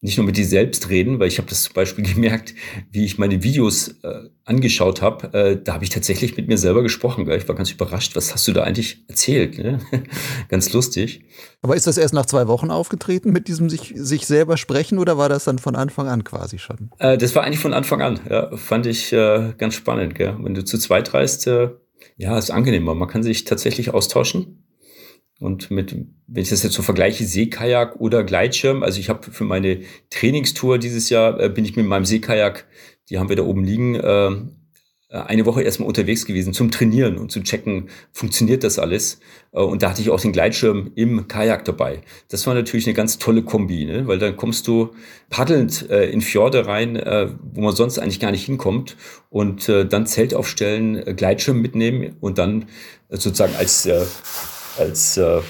nicht nur mit dir selbst reden, weil ich habe das zum Beispiel gemerkt, wie ich meine Videos äh, angeschaut habe, äh, da habe ich tatsächlich mit mir selber gesprochen. Gell? Ich war ganz überrascht, was hast du da eigentlich erzählt? Ne? ganz lustig. Aber ist das erst nach zwei Wochen aufgetreten mit diesem sich, sich selber sprechen oder war das dann von Anfang an quasi schon? Äh, das war eigentlich von Anfang an, ja, fand ich äh, ganz spannend. Gell? Wenn du zu zweit reist, äh, ja, ist angenehmer. Man kann sich tatsächlich austauschen. Und mit, wenn ich das jetzt so vergleiche, Seekajak oder Gleitschirm, also ich habe für meine Trainingstour dieses Jahr, äh, bin ich mit meinem Seekajak, die haben wir da oben liegen, äh, eine Woche erstmal unterwegs gewesen zum Trainieren und zu checken, funktioniert das alles. Äh, und da hatte ich auch den Gleitschirm im Kajak dabei. Das war natürlich eine ganz tolle Kombi, ne? weil dann kommst du paddelnd äh, in Fjorde rein, äh, wo man sonst eigentlich gar nicht hinkommt und äh, dann Zelt aufstellen, äh, Gleitschirm mitnehmen und dann sozusagen als als äh,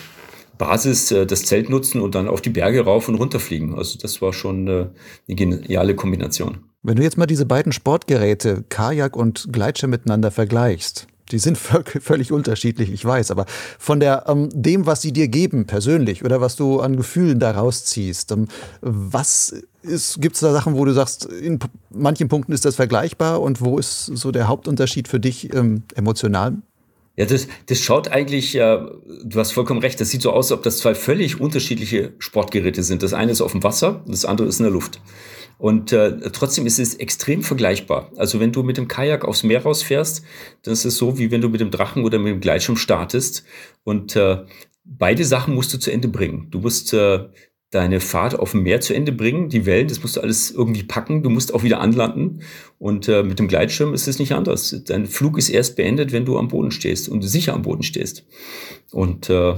Basis äh, das Zelt nutzen und dann auf die Berge rauf und runter fliegen. Also das war schon äh, eine geniale Kombination. Wenn du jetzt mal diese beiden Sportgeräte, Kajak und Gleitschirm miteinander vergleichst, die sind völlig unterschiedlich, ich weiß, aber von der, ähm, dem, was sie dir geben persönlich oder was du an Gefühlen daraus ziehst, ähm, was gibt es da Sachen, wo du sagst, in manchen Punkten ist das vergleichbar und wo ist so der Hauptunterschied für dich ähm, emotional? Ja, das, das schaut eigentlich, äh, du hast vollkommen recht, das sieht so aus, als ob das zwei völlig unterschiedliche Sportgeräte sind. Das eine ist auf dem Wasser, das andere ist in der Luft. Und äh, trotzdem ist es extrem vergleichbar. Also wenn du mit dem Kajak aufs Meer rausfährst, dann ist es so, wie wenn du mit dem Drachen oder mit dem Gleitschirm startest. Und äh, beide Sachen musst du zu Ende bringen. Du musst äh, deine Fahrt auf dem Meer zu Ende bringen. Die Wellen, das musst du alles irgendwie packen. Du musst auch wieder anlanden. Und äh, mit dem Gleitschirm ist es nicht anders. Dein Flug ist erst beendet, wenn du am Boden stehst und sicher am Boden stehst. Und äh,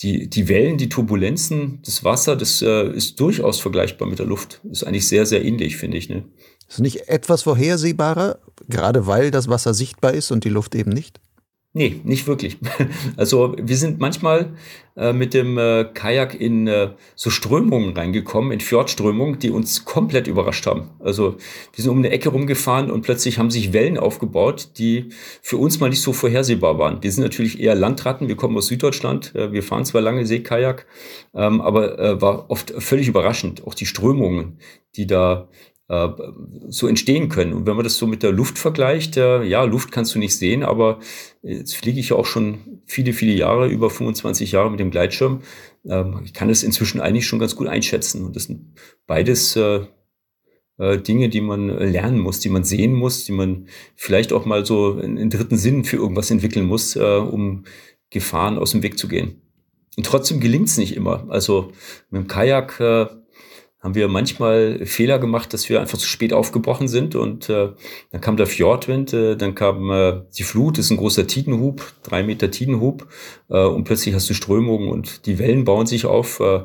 die, die Wellen, die Turbulenzen, das Wasser, das äh, ist durchaus vergleichbar mit der Luft. Ist eigentlich sehr, sehr ähnlich, finde ich. Ne? Ist nicht etwas vorhersehbarer, gerade weil das Wasser sichtbar ist und die Luft eben nicht? Nee, nicht wirklich. Also wir sind manchmal äh, mit dem äh, Kajak in äh, so Strömungen reingekommen, in Fjordströmungen, die uns komplett überrascht haben. Also wir sind um eine Ecke rumgefahren und plötzlich haben sich Wellen aufgebaut, die für uns mal nicht so vorhersehbar waren. Wir sind natürlich eher Landratten, wir kommen aus Süddeutschland, äh, wir fahren zwar lange Seekajak, ähm, aber äh, war oft völlig überraschend. Auch die Strömungen, die da so entstehen können. Und wenn man das so mit der Luft vergleicht, äh, ja, Luft kannst du nicht sehen, aber jetzt fliege ich ja auch schon viele, viele Jahre, über 25 Jahre mit dem Gleitschirm. Ähm, ich kann das inzwischen eigentlich schon ganz gut einschätzen. Und das sind beides äh, äh, Dinge, die man lernen muss, die man sehen muss, die man vielleicht auch mal so einen dritten Sinn für irgendwas entwickeln muss, äh, um Gefahren aus dem Weg zu gehen. Und trotzdem gelingt es nicht immer. Also mit dem Kajak äh, haben wir manchmal Fehler gemacht, dass wir einfach zu spät aufgebrochen sind und äh, dann kam der Fjordwind, äh, dann kam äh, die Flut, ist ein großer Tidenhub, drei Meter Tidenhub äh, und plötzlich hast du Strömungen und die Wellen bauen sich auf äh,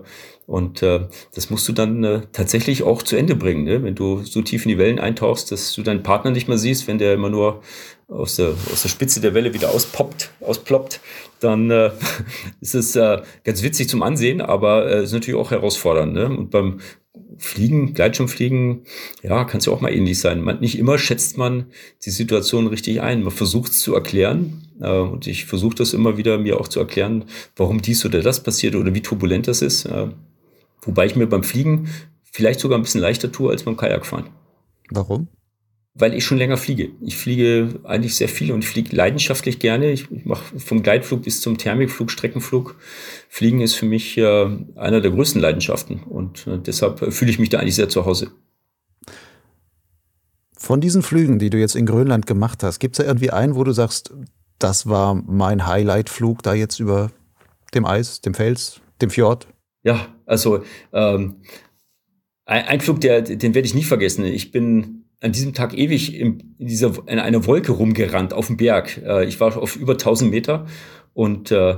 und äh, das musst du dann äh, tatsächlich auch zu Ende bringen, ne? wenn du so tief in die Wellen eintauchst, dass du deinen Partner nicht mehr siehst, wenn der immer nur aus der, aus der Spitze der Welle wieder auspoppt, ausploppt, dann äh, ist es äh, ganz witzig zum Ansehen, aber äh, ist natürlich auch herausfordernd. Ne? Und beim Fliegen, Gleitschirmfliegen, ja, kann es ja auch mal ähnlich sein. Man, nicht immer schätzt man die Situation richtig ein. Man versucht es zu erklären. Äh, und ich versuche das immer wieder mir auch zu erklären, warum dies oder das passiert oder wie turbulent das ist. Äh, wobei ich mir beim Fliegen vielleicht sogar ein bisschen leichter tue als beim Kajakfahren. Warum? Weil ich schon länger fliege. Ich fliege eigentlich sehr viel und ich fliege leidenschaftlich gerne. Ich, ich mache vom Gleitflug bis zum Thermikflug, Streckenflug. Fliegen ist für mich äh, einer der größten Leidenschaften und äh, deshalb fühle ich mich da eigentlich sehr zu Hause. Von diesen Flügen, die du jetzt in Grönland gemacht hast, gibt es da irgendwie einen, wo du sagst, das war mein Highlight-Flug da jetzt über dem Eis, dem Fels, dem Fjord? Ja, also ähm, ein, ein Flug, der, den werde ich nie vergessen. Ich bin an diesem Tag ewig in, dieser, in einer Wolke rumgerannt auf dem Berg. Äh, ich war auf über 1000 Meter und äh,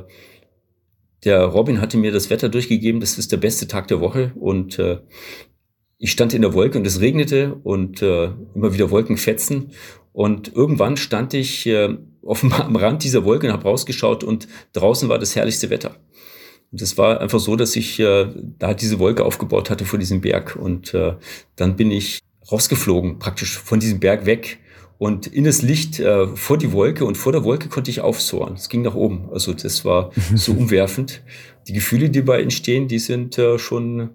der Robin hatte mir das Wetter durchgegeben, das ist der beste Tag der Woche und äh, ich stand in der Wolke und es regnete und äh, immer wieder Wolkenfetzen und irgendwann stand ich äh, dem, am Rand dieser Wolke und habe rausgeschaut und draußen war das herrlichste Wetter. Und es war einfach so, dass ich äh, da diese Wolke aufgebaut hatte vor diesem Berg und äh, dann bin ich rausgeflogen, praktisch von diesem Berg weg und in das Licht äh, vor die Wolke und vor der Wolke konnte ich aufsohren. Es ging nach oben. Also das war so umwerfend. Die Gefühle, die dabei entstehen, die sind äh, schon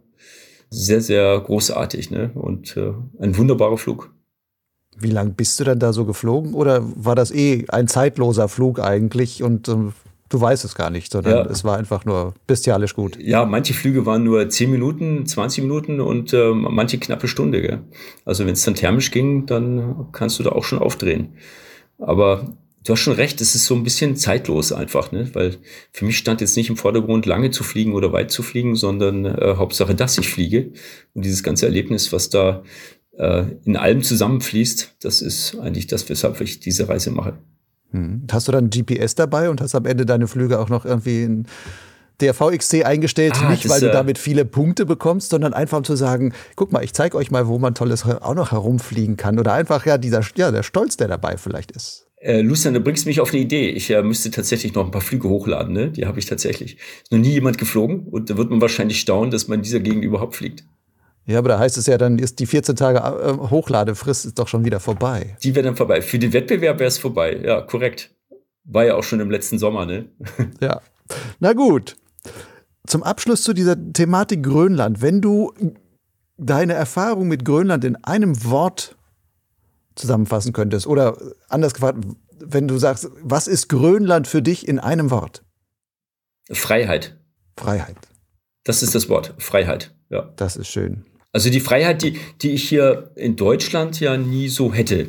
sehr, sehr großartig ne? und äh, ein wunderbarer Flug. Wie lang bist du dann da so geflogen oder war das eh ein zeitloser Flug eigentlich und ähm, du weißt es gar nicht, sondern ja. es war einfach nur bestialisch gut? Ja, manche Flüge waren nur 10 Minuten, 20 Minuten und äh, manche knappe Stunde. Gell? Also wenn es dann thermisch ging, dann kannst du da auch schon aufdrehen. Aber du hast schon recht, es ist so ein bisschen zeitlos einfach, ne? weil für mich stand jetzt nicht im Vordergrund, lange zu fliegen oder weit zu fliegen, sondern äh, Hauptsache, dass ich fliege. Und dieses ganze Erlebnis, was da äh, in allem zusammenfließt, das ist eigentlich das, weshalb ich diese Reise mache. Hm. Hast du dann GPS dabei und hast am Ende deine Flüge auch noch irgendwie in der VXC eingestellt, ah, nicht weil du äh, damit viele Punkte bekommst, sondern einfach um zu sagen, guck mal, ich zeige euch mal, wo man tolles auch noch herumfliegen kann oder einfach ja dieser ja der Stolz, der dabei vielleicht ist. Äh, Lucian, du bringst mich auf eine Idee. Ich äh, müsste tatsächlich noch ein paar Flüge hochladen. Ne? Die habe ich tatsächlich. Ist noch nie jemand geflogen und da wird man wahrscheinlich staunen, dass man in dieser Gegend überhaupt fliegt. Ja, aber da heißt es ja, dann ist die 14 Tage äh, Hochladefrist ist doch schon wieder vorbei. Die wäre dann vorbei. Für den Wettbewerb wäre es vorbei. Ja, korrekt. War ja auch schon im letzten Sommer, ne? Ja. Na gut. Zum Abschluss zu dieser Thematik Grönland. Wenn du deine Erfahrung mit Grönland in einem Wort zusammenfassen könntest, oder anders gefragt, wenn du sagst, was ist Grönland für dich in einem Wort? Freiheit. Freiheit. Das ist das Wort. Freiheit. Ja. Das ist schön. Also die Freiheit, die, die ich hier in Deutschland ja nie so hätte.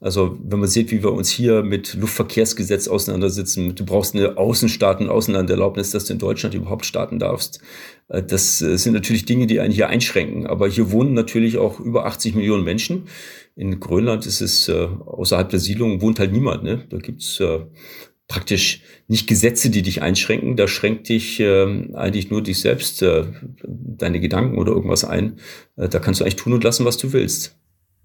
Also wenn man sieht, wie wir uns hier mit Luftverkehrsgesetz auseinandersetzen, du brauchst eine Außenstaaten- Außenlanderlaubnis, dass du in Deutschland überhaupt starten darfst. Äh, das äh, sind natürlich Dinge, die einen hier einschränken. Aber hier wohnen natürlich auch über 80 Millionen Menschen. In Grönland ist es äh, außerhalb der Siedlung wohnt halt niemand. Ne? Da gibt's äh, praktisch nicht Gesetze, die dich einschränken, da schränkt dich äh, eigentlich nur dich selbst, äh, deine Gedanken oder irgendwas ein. Äh, da kannst du eigentlich tun und lassen, was du willst.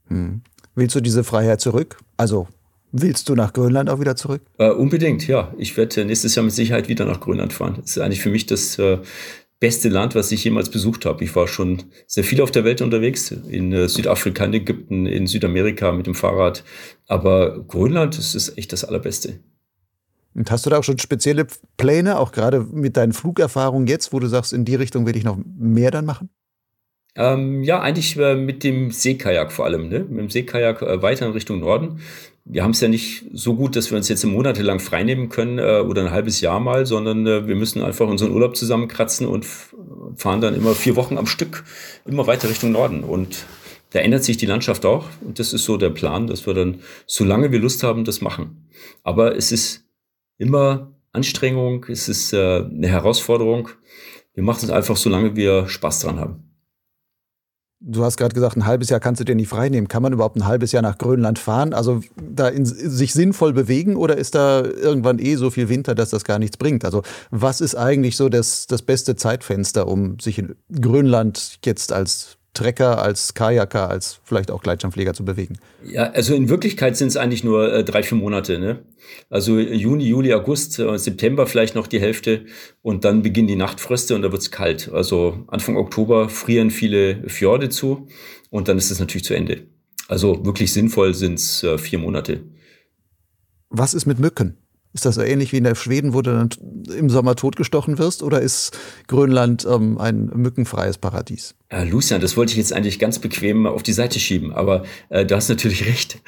Hm. Willst du diese Freiheit zurück? Also willst du nach Grönland auch wieder zurück? Äh, unbedingt, ja. Ich werde nächstes Jahr mit Sicherheit wieder nach Grönland fahren. Das ist eigentlich für mich das äh, beste Land, was ich jemals besucht habe. Ich war schon sehr viel auf der Welt unterwegs, in äh, Südafrika, in Ägypten, in Südamerika mit dem Fahrrad. Aber Grönland, das ist echt das Allerbeste. Und hast du da auch schon spezielle Pläne, auch gerade mit deinen Flugerfahrungen jetzt, wo du sagst, in die Richtung will ich noch mehr dann machen? Ähm, ja, eigentlich äh, mit dem Seekajak vor allem, ne? mit dem Seekajak äh, weiter in Richtung Norden. Wir haben es ja nicht so gut, dass wir uns jetzt monatelang freinehmen können äh, oder ein halbes Jahr mal, sondern äh, wir müssen einfach unseren Urlaub zusammenkratzen und fahren dann immer vier Wochen am Stück immer weiter Richtung Norden. Und da ändert sich die Landschaft auch. Und das ist so der Plan, dass wir dann, solange wir Lust haben, das machen. Aber es ist immer Anstrengung, es ist äh, eine Herausforderung. Wir machen es einfach, solange wir Spaß dran haben. Du hast gerade gesagt, ein halbes Jahr kannst du dir nicht freinehmen. Kann man überhaupt ein halbes Jahr nach Grönland fahren? Also da in, sich sinnvoll bewegen oder ist da irgendwann eh so viel Winter, dass das gar nichts bringt? Also was ist eigentlich so das, das beste Zeitfenster, um sich in Grönland jetzt als Trecker, als Kajaker, als vielleicht auch Gleitschirmflieger zu bewegen? Ja, also in Wirklichkeit sind es eigentlich nur äh, drei, vier Monate. Ne? Also Juni, Juli, August, äh, September vielleicht noch die Hälfte und dann beginnen die Nachtfröste und da wird es kalt. Also Anfang Oktober frieren viele Fjorde zu und dann ist es natürlich zu Ende. Also wirklich sinnvoll sind es äh, vier Monate. Was ist mit Mücken? Ist das so ähnlich wie in der Schweden, wo du dann im Sommer totgestochen wirst? Oder ist Grönland ähm, ein mückenfreies Paradies? Äh, Lucian, das wollte ich jetzt eigentlich ganz bequem auf die Seite schieben, aber äh, du hast natürlich recht.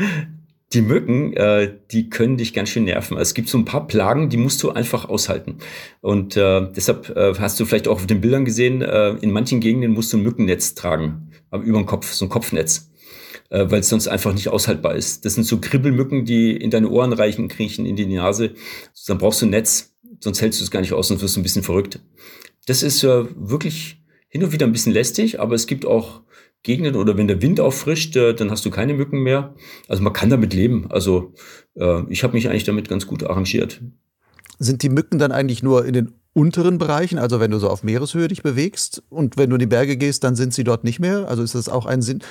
Die Mücken, äh, die können dich ganz schön nerven. Es gibt so ein paar Plagen, die musst du einfach aushalten. Und äh, deshalb äh, hast du vielleicht auch auf den Bildern gesehen, äh, in manchen Gegenden musst du ein Mückennetz tragen, aber über den Kopf, so ein Kopfnetz äh, weil es sonst einfach nicht aushaltbar ist. Das sind so Kribbelmücken, die in deine Ohren reichen, kriechen in die Nase. Dann brauchst du ein Netz, sonst hältst du es gar nicht aus, sonst wirst du ein bisschen verrückt. Das ist äh, wirklich hin und wieder ein bisschen lästig, aber es gibt auch Gegenden oder wenn der Wind auffrischt, äh, dann hast du keine Mücken mehr. Also man kann damit leben. Also äh, ich habe mich eigentlich damit ganz gut arrangiert. Sind die Mücken dann eigentlich nur in den unteren Bereichen, also wenn du so auf Meereshöhe dich bewegst und wenn du in die Berge gehst, dann sind sie dort nicht mehr? Also ist das auch ein Sinn?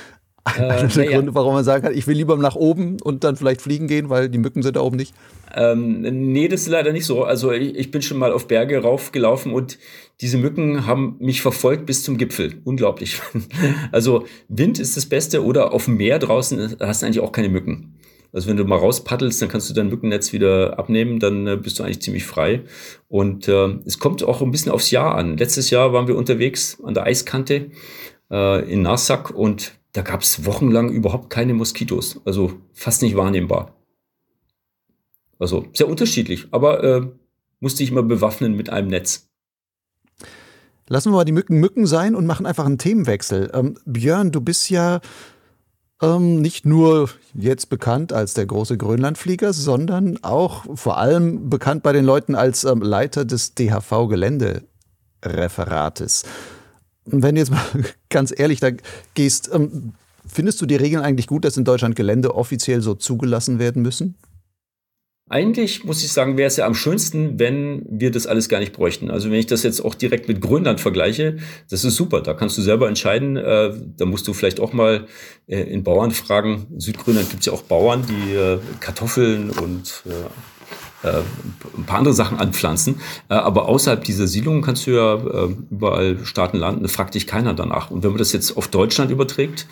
Einer der äh, Gründe, warum man sagen kann, ich will lieber nach oben und dann vielleicht fliegen gehen, weil die Mücken sind da oben nicht? Ähm, nee, das ist leider nicht so. Also ich, ich, bin schon mal auf Berge raufgelaufen und diese Mücken haben mich verfolgt bis zum Gipfel. Unglaublich. also Wind ist das Beste oder auf dem Meer draußen hast du eigentlich auch keine Mücken. Also wenn du mal rauspaddelst, dann kannst du dein Mückennetz wieder abnehmen, dann äh, bist du eigentlich ziemlich frei. Und äh, es kommt auch ein bisschen aufs Jahr an. Letztes Jahr waren wir unterwegs an der Eiskante äh, in Narsak und da gab es wochenlang überhaupt keine Moskitos. Also fast nicht wahrnehmbar. Also sehr unterschiedlich, aber äh, musste ich immer bewaffnen mit einem Netz. Lassen wir mal die Mücken Mücken sein und machen einfach einen Themenwechsel. Ähm, Björn, du bist ja ähm, nicht nur jetzt bekannt als der große Grönlandflieger, sondern auch vor allem bekannt bei den Leuten als ähm, Leiter des DHV-Geländereferates. Wenn du jetzt mal ganz ehrlich da gehst, ähm, findest du die Regeln eigentlich gut, dass in Deutschland Gelände offiziell so zugelassen werden müssen? Eigentlich muss ich sagen, wäre es ja am schönsten, wenn wir das alles gar nicht bräuchten. Also wenn ich das jetzt auch direkt mit Grönland vergleiche, das ist super. Da kannst du selber entscheiden. Äh, da musst du vielleicht auch mal äh, in Bauern fragen. In Südgrönland gibt es ja auch Bauern, die äh, Kartoffeln und äh, ein paar andere Sachen anpflanzen. Äh, aber außerhalb dieser Siedlungen kannst du ja überall starten, landen. Da fragt dich keiner danach. Und wenn man das jetzt auf Deutschland überträgt,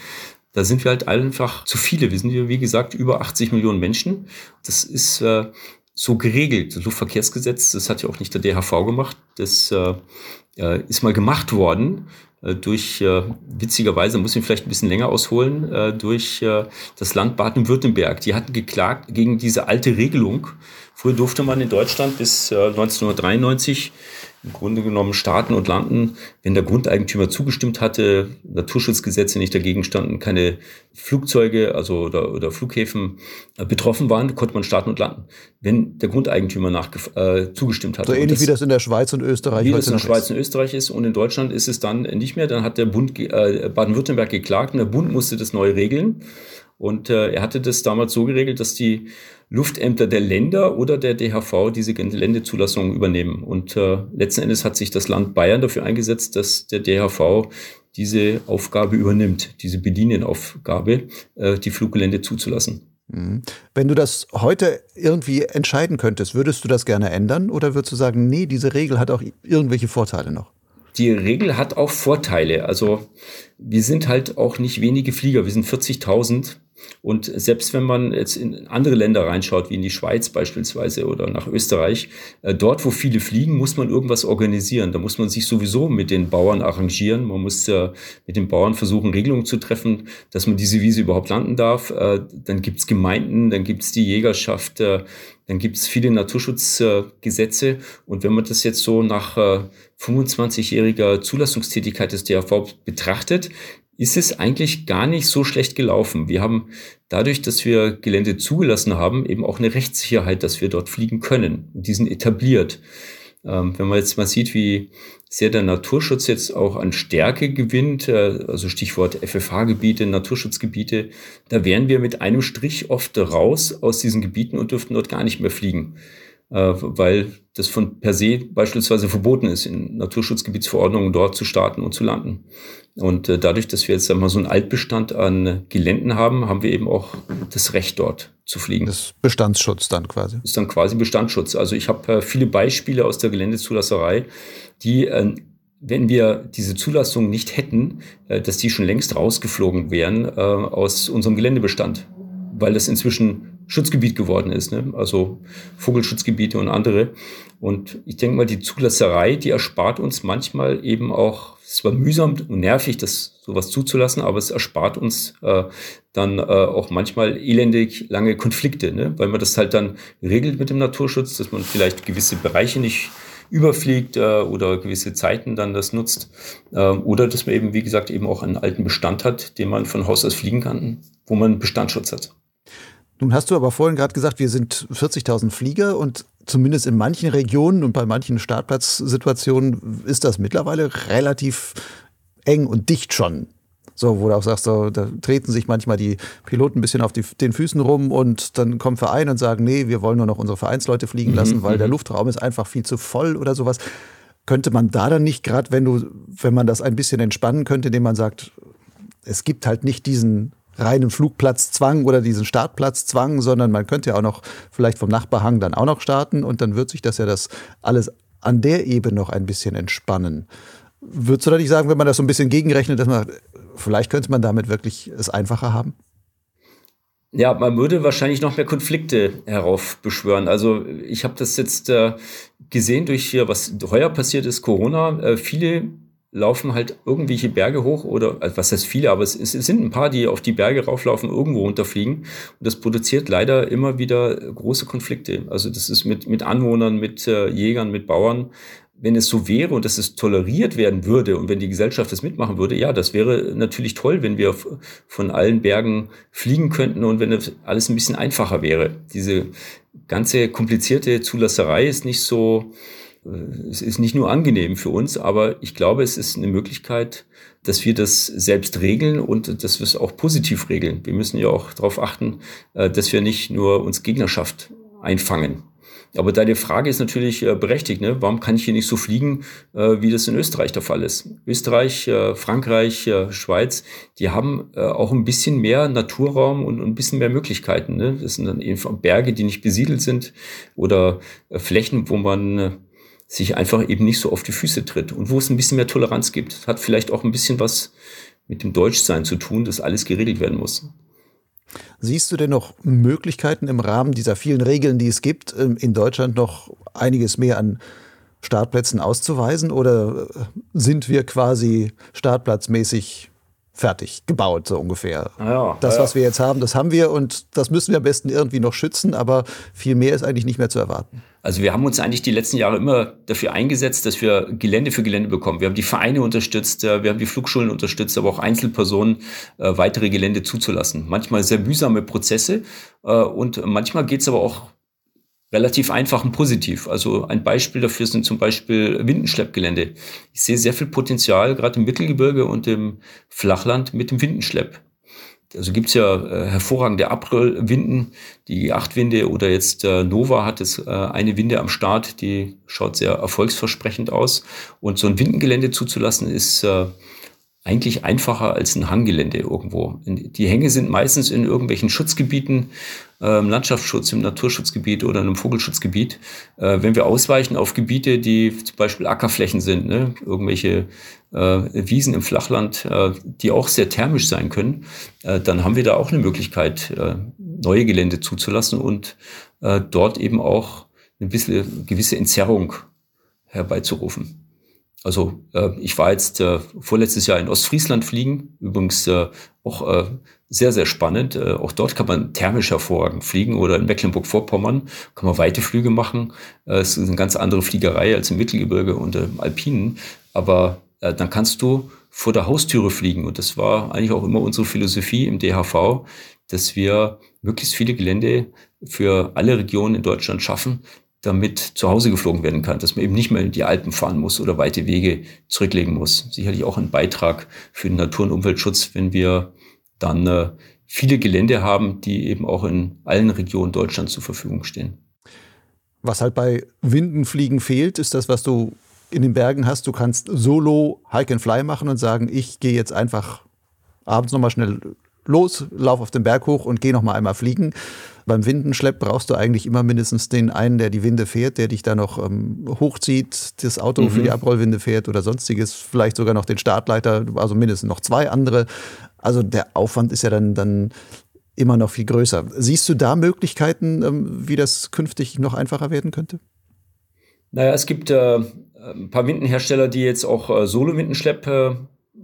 da sind wir halt einfach zu viele. Wir sind, wie gesagt, über 80 Millionen Menschen. Das ist äh, so geregelt. Das Luftverkehrsgesetz, das hat ja auch nicht der DHV gemacht. Das äh, äh, ist mal gemacht worden äh, durch, äh, witzigerweise, muss ich vielleicht ein bisschen länger ausholen, äh, durch äh, das Land Baden-Württemberg. Die hatten geklagt gegen diese alte Regelung. Früher durfte man in Deutschland bis äh, 1993 im Grunde genommen starten und landen, wenn der Grundeigentümer zugestimmt hatte, Naturschutzgesetze nicht dagegen standen, keine Flugzeuge also oder, oder Flughäfen äh, betroffen waren, konnte man starten und landen, wenn der Grundeigentümer nach, äh, zugestimmt hatte. So ähnlich das, wie das in der Schweiz und Österreich Wie das in der Schweiz und Österreich ist und in Deutschland ist es dann nicht mehr. Dann hat der Bund äh, Baden-Württemberg geklagt und der Bund musste das neu regeln. Und äh, er hatte das damals so geregelt, dass die Luftämter der Länder oder der DHV diese Geländezulassung übernehmen. Und äh, letzten Endes hat sich das Land Bayern dafür eingesetzt, dass der DHV diese Aufgabe übernimmt, diese Bedienenaufgabe, äh, die Fluggelände zuzulassen. Mhm. Wenn du das heute irgendwie entscheiden könntest, würdest du das gerne ändern oder würdest du sagen, nee, diese Regel hat auch irgendwelche Vorteile noch? Die Regel hat auch Vorteile. Also wir sind halt auch nicht wenige Flieger, wir sind 40.000 und selbst wenn man jetzt in andere Länder reinschaut, wie in die Schweiz beispielsweise oder nach Österreich, äh, dort, wo viele fliegen, muss man irgendwas organisieren. Da muss man sich sowieso mit den Bauern arrangieren. Man muss äh, mit den Bauern versuchen, Regelungen zu treffen, dass man diese Wiese überhaupt landen darf. Äh, dann gibt's Gemeinden, dann gibt's die Jägerschaft, dann gibt's viele Naturschutzgesetze. Und wenn man das jetzt so nach 25-jähriger äh, Zulassungstätigkeit des DAV betrachtet, ist es eigentlich gar nicht so schlecht gelaufen. Wir haben dadurch, dass wir Gelände zugelassen haben, eben auch eine Rechtssicherheit, dass wir dort fliegen können. Die sind etabliert. Ähm, wenn man jetzt mal sieht, wie sehr der Naturschutz jetzt auch an Stärke gewinnt, äh, also Stichwort FFH-Gebiete, Naturschutzgebiete, da wären wir mit einem Strich oft raus aus diesen Gebieten und dürften dort gar nicht mehr fliegen. Äh, weil das von per se beispielsweise verboten ist, in Naturschutzgebietsverordnungen dort zu starten und zu landen. Und äh, dadurch, dass wir jetzt einmal so einen Altbestand an Geländen haben, haben wir eben auch das Recht dort zu fliegen. Das ist Bestandsschutz dann quasi. Das ist dann quasi Bestandsschutz. Also ich habe äh, viele Beispiele aus der Geländezulasserei, die wenn wir diese Zulassung nicht hätten, dass die schon längst rausgeflogen wären aus unserem Geländebestand, weil das inzwischen Schutzgebiet geworden ist, ne? also Vogelschutzgebiete und andere. Und ich denke mal, die Zulasserei, die erspart uns manchmal eben auch, es war mühsam und nervig, das sowas zuzulassen, aber es erspart uns äh, dann äh, auch manchmal elendig lange Konflikte, ne? weil man das halt dann regelt mit dem Naturschutz, dass man vielleicht gewisse Bereiche nicht überfliegt äh, oder gewisse Zeiten dann das nutzt. Äh, oder dass man eben, wie gesagt, eben auch einen alten Bestand hat, den man von Haus aus fliegen kann, wo man Bestandsschutz hat. Nun hast du aber vorhin gerade gesagt, wir sind 40.000 Flieger und zumindest in manchen Regionen und bei manchen Startplatzsituationen ist das mittlerweile relativ eng und dicht schon. So, wo du auch sagst, so, da treten sich manchmal die Piloten ein bisschen auf die, den Füßen rum und dann kommen Vereine und sagen, nee, wir wollen nur noch unsere Vereinsleute fliegen lassen, mhm, weil der mhm. Luftraum ist einfach viel zu voll oder sowas. Könnte man da dann nicht, gerade wenn du, wenn man das ein bisschen entspannen könnte, indem man sagt, es gibt halt nicht diesen reinen Flugplatzzwang oder diesen Startplatzzwang, sondern man könnte ja auch noch vielleicht vom Nachbarhang dann auch noch starten und dann wird sich das ja das alles an der Ebene noch ein bisschen entspannen. Würdest du da nicht sagen, wenn man das so ein bisschen gegenrechnet, dass man vielleicht könnte man damit wirklich es einfacher haben? Ja, man würde wahrscheinlich noch mehr Konflikte heraufbeschwören. Also ich habe das jetzt äh, gesehen durch hier, was heuer passiert ist, Corona. Äh, viele laufen halt irgendwelche Berge hoch oder also was heißt viele, aber es, es, sind ein paar, die auf die Berge rauflaufen, irgendwo runterfliegen. Und das produziert leider immer wieder große Konflikte. Also das ist mit, mit Anwohnern, mit äh, Jägern, mit Bauern. Wenn es so wäre und dass es toleriert werden würde und wenn die Gesellschaft das mitmachen würde, ja, das wäre natürlich toll, wenn wir von allen Bergen fliegen könnten und wenn alles ein bisschen einfacher wäre. Diese ganze komplizierte Zulasserei ist nicht so, es ist nicht nur angenehm für uns, aber ich glaube, es ist eine Möglichkeit, dass wir das selbst regeln und dass wir es auch positiv regeln. Wir müssen ja auch darauf achten, äh, dass wir nicht nur uns Gegnerschaft einfangen. Aber deine Frage ist natürlich äh, berechtigt. Ne? Warum kann ich hier nicht so fliegen, wie das in Österreich der Fall ist? Österreich, Frankreich, Schweiz, die haben auch ein bisschen mehr Naturraum und ein bisschen mehr Möglichkeiten. Ne? Das sind dann eben Berge, die nicht besiedelt sind oder Flächen, wo man sich einfach eben nicht so auf die Füße tritt und wo es ein bisschen mehr Toleranz gibt. Das hat vielleicht auch ein bisschen was mit dem Deutschsein zu tun, dass alles geregelt werden muss. Siehst du denn noch Möglichkeiten im Rahmen dieser vielen Regeln, die es gibt, ähm, in Deutschland noch einiges mehr an Startplätzen auszuweisen? Oder äh, sind wir quasi startplatzmäßig fertig gebaut, so ungefähr. Ja, das, was wir jetzt haben, das haben wir und das müssen wir am besten irgendwie noch schützen, aber viel mehr ist eigentlich nicht mehr zu erwarten. Also wir haben uns eigentlich die letzten Jahre immer dafür eingesetzt, dass wir Gelände für Gelände bekommen. Wir haben die Vereine unterstützt, äh, wir haben die Flugschulen unterstützt, aber auch Einzelpersonen äh, weitere Gelände zuzulassen. Manchmal sehr mühsame Prozesse äh, und manchmal geht es aber auch relativ einfach und positiv. Also ein Beispiel dafür sind zum Beispiel Windenschleppgelände. Ich sehe sehr viel Potenzial, gerade im Mittelgebirge und im Flachland mit dem Windenschlepp. Also gibt's ja äh, hervorragende April-Winden, die Achtwinde oder jetzt äh, Nova hat es äh, eine Winde am Start, die schaut sehr erfolgsversprechend aus. Und so ein Windengelände zuzulassen ist äh, eigentlich einfacher als ein Hanggelände irgendwo. Die Hänge sind meistens in irgendwelchen Schutzgebieten, äh, Landschaftsschutz, im Naturschutzgebiet oder einem Vogelschutzgebiet. Äh, wenn wir ausweichen auf Gebiete, die zum Beispiel Ackerflächen sind, ne, irgendwelche äh, Wiesen im Flachland, äh, die auch sehr thermisch sein können, äh, dann haben wir da auch eine Möglichkeit, äh, neue Gelände zuzulassen und dort eben auch ein bisschen gewisse Entzerrung herbeizurufen. Also äh, ich war jetzt äh, vorletztes Jahr in Ostfriesland fliegen, übrigens äh, auch äh, sehr, sehr spannend. Äh, auch dort kann man thermisch hervorragend fliegen oder in Mecklenburg-Vorpommern kann man weite Flüge machen. Äh, es ist eine ganz andere Fliegerei als im Mittelgebirge und im Alpinen. Aber äh, dann kannst du vor der Haustüre fliegen. Und das war eigentlich auch immer unsere Philosophie im DHV, dass wir möglichst viele Gelände für alle Regionen in Deutschland schaffen, damit zu Hause geflogen werden kann, dass man eben nicht mehr in die Alpen fahren muss oder weite Wege zurücklegen muss. Sicherlich auch ein Beitrag für den Natur- und Umweltschutz, wenn wir dann äh, viele Gelände haben, die eben auch in allen Regionen Deutschlands zur Verfügung stehen. Was halt bei Windenfliegen fehlt, ist das, was du in den Bergen hast. Du kannst solo Hike and Fly machen und sagen, ich gehe jetzt einfach abends nochmal schnell los, lauf auf den Berg hoch und geh nochmal einmal fliegen. Beim Windenschlepp brauchst du eigentlich immer mindestens den einen, der die Winde fährt, der dich da noch ähm, hochzieht, das Auto mhm. für die Abrollwinde fährt oder sonstiges, vielleicht sogar noch den Startleiter, also mindestens noch zwei andere. Also der Aufwand ist ja dann, dann immer noch viel größer. Siehst du da Möglichkeiten, ähm, wie das künftig noch einfacher werden könnte? Naja, es gibt äh, ein paar Windenhersteller, die jetzt auch äh, Solo-Windenschlepp äh,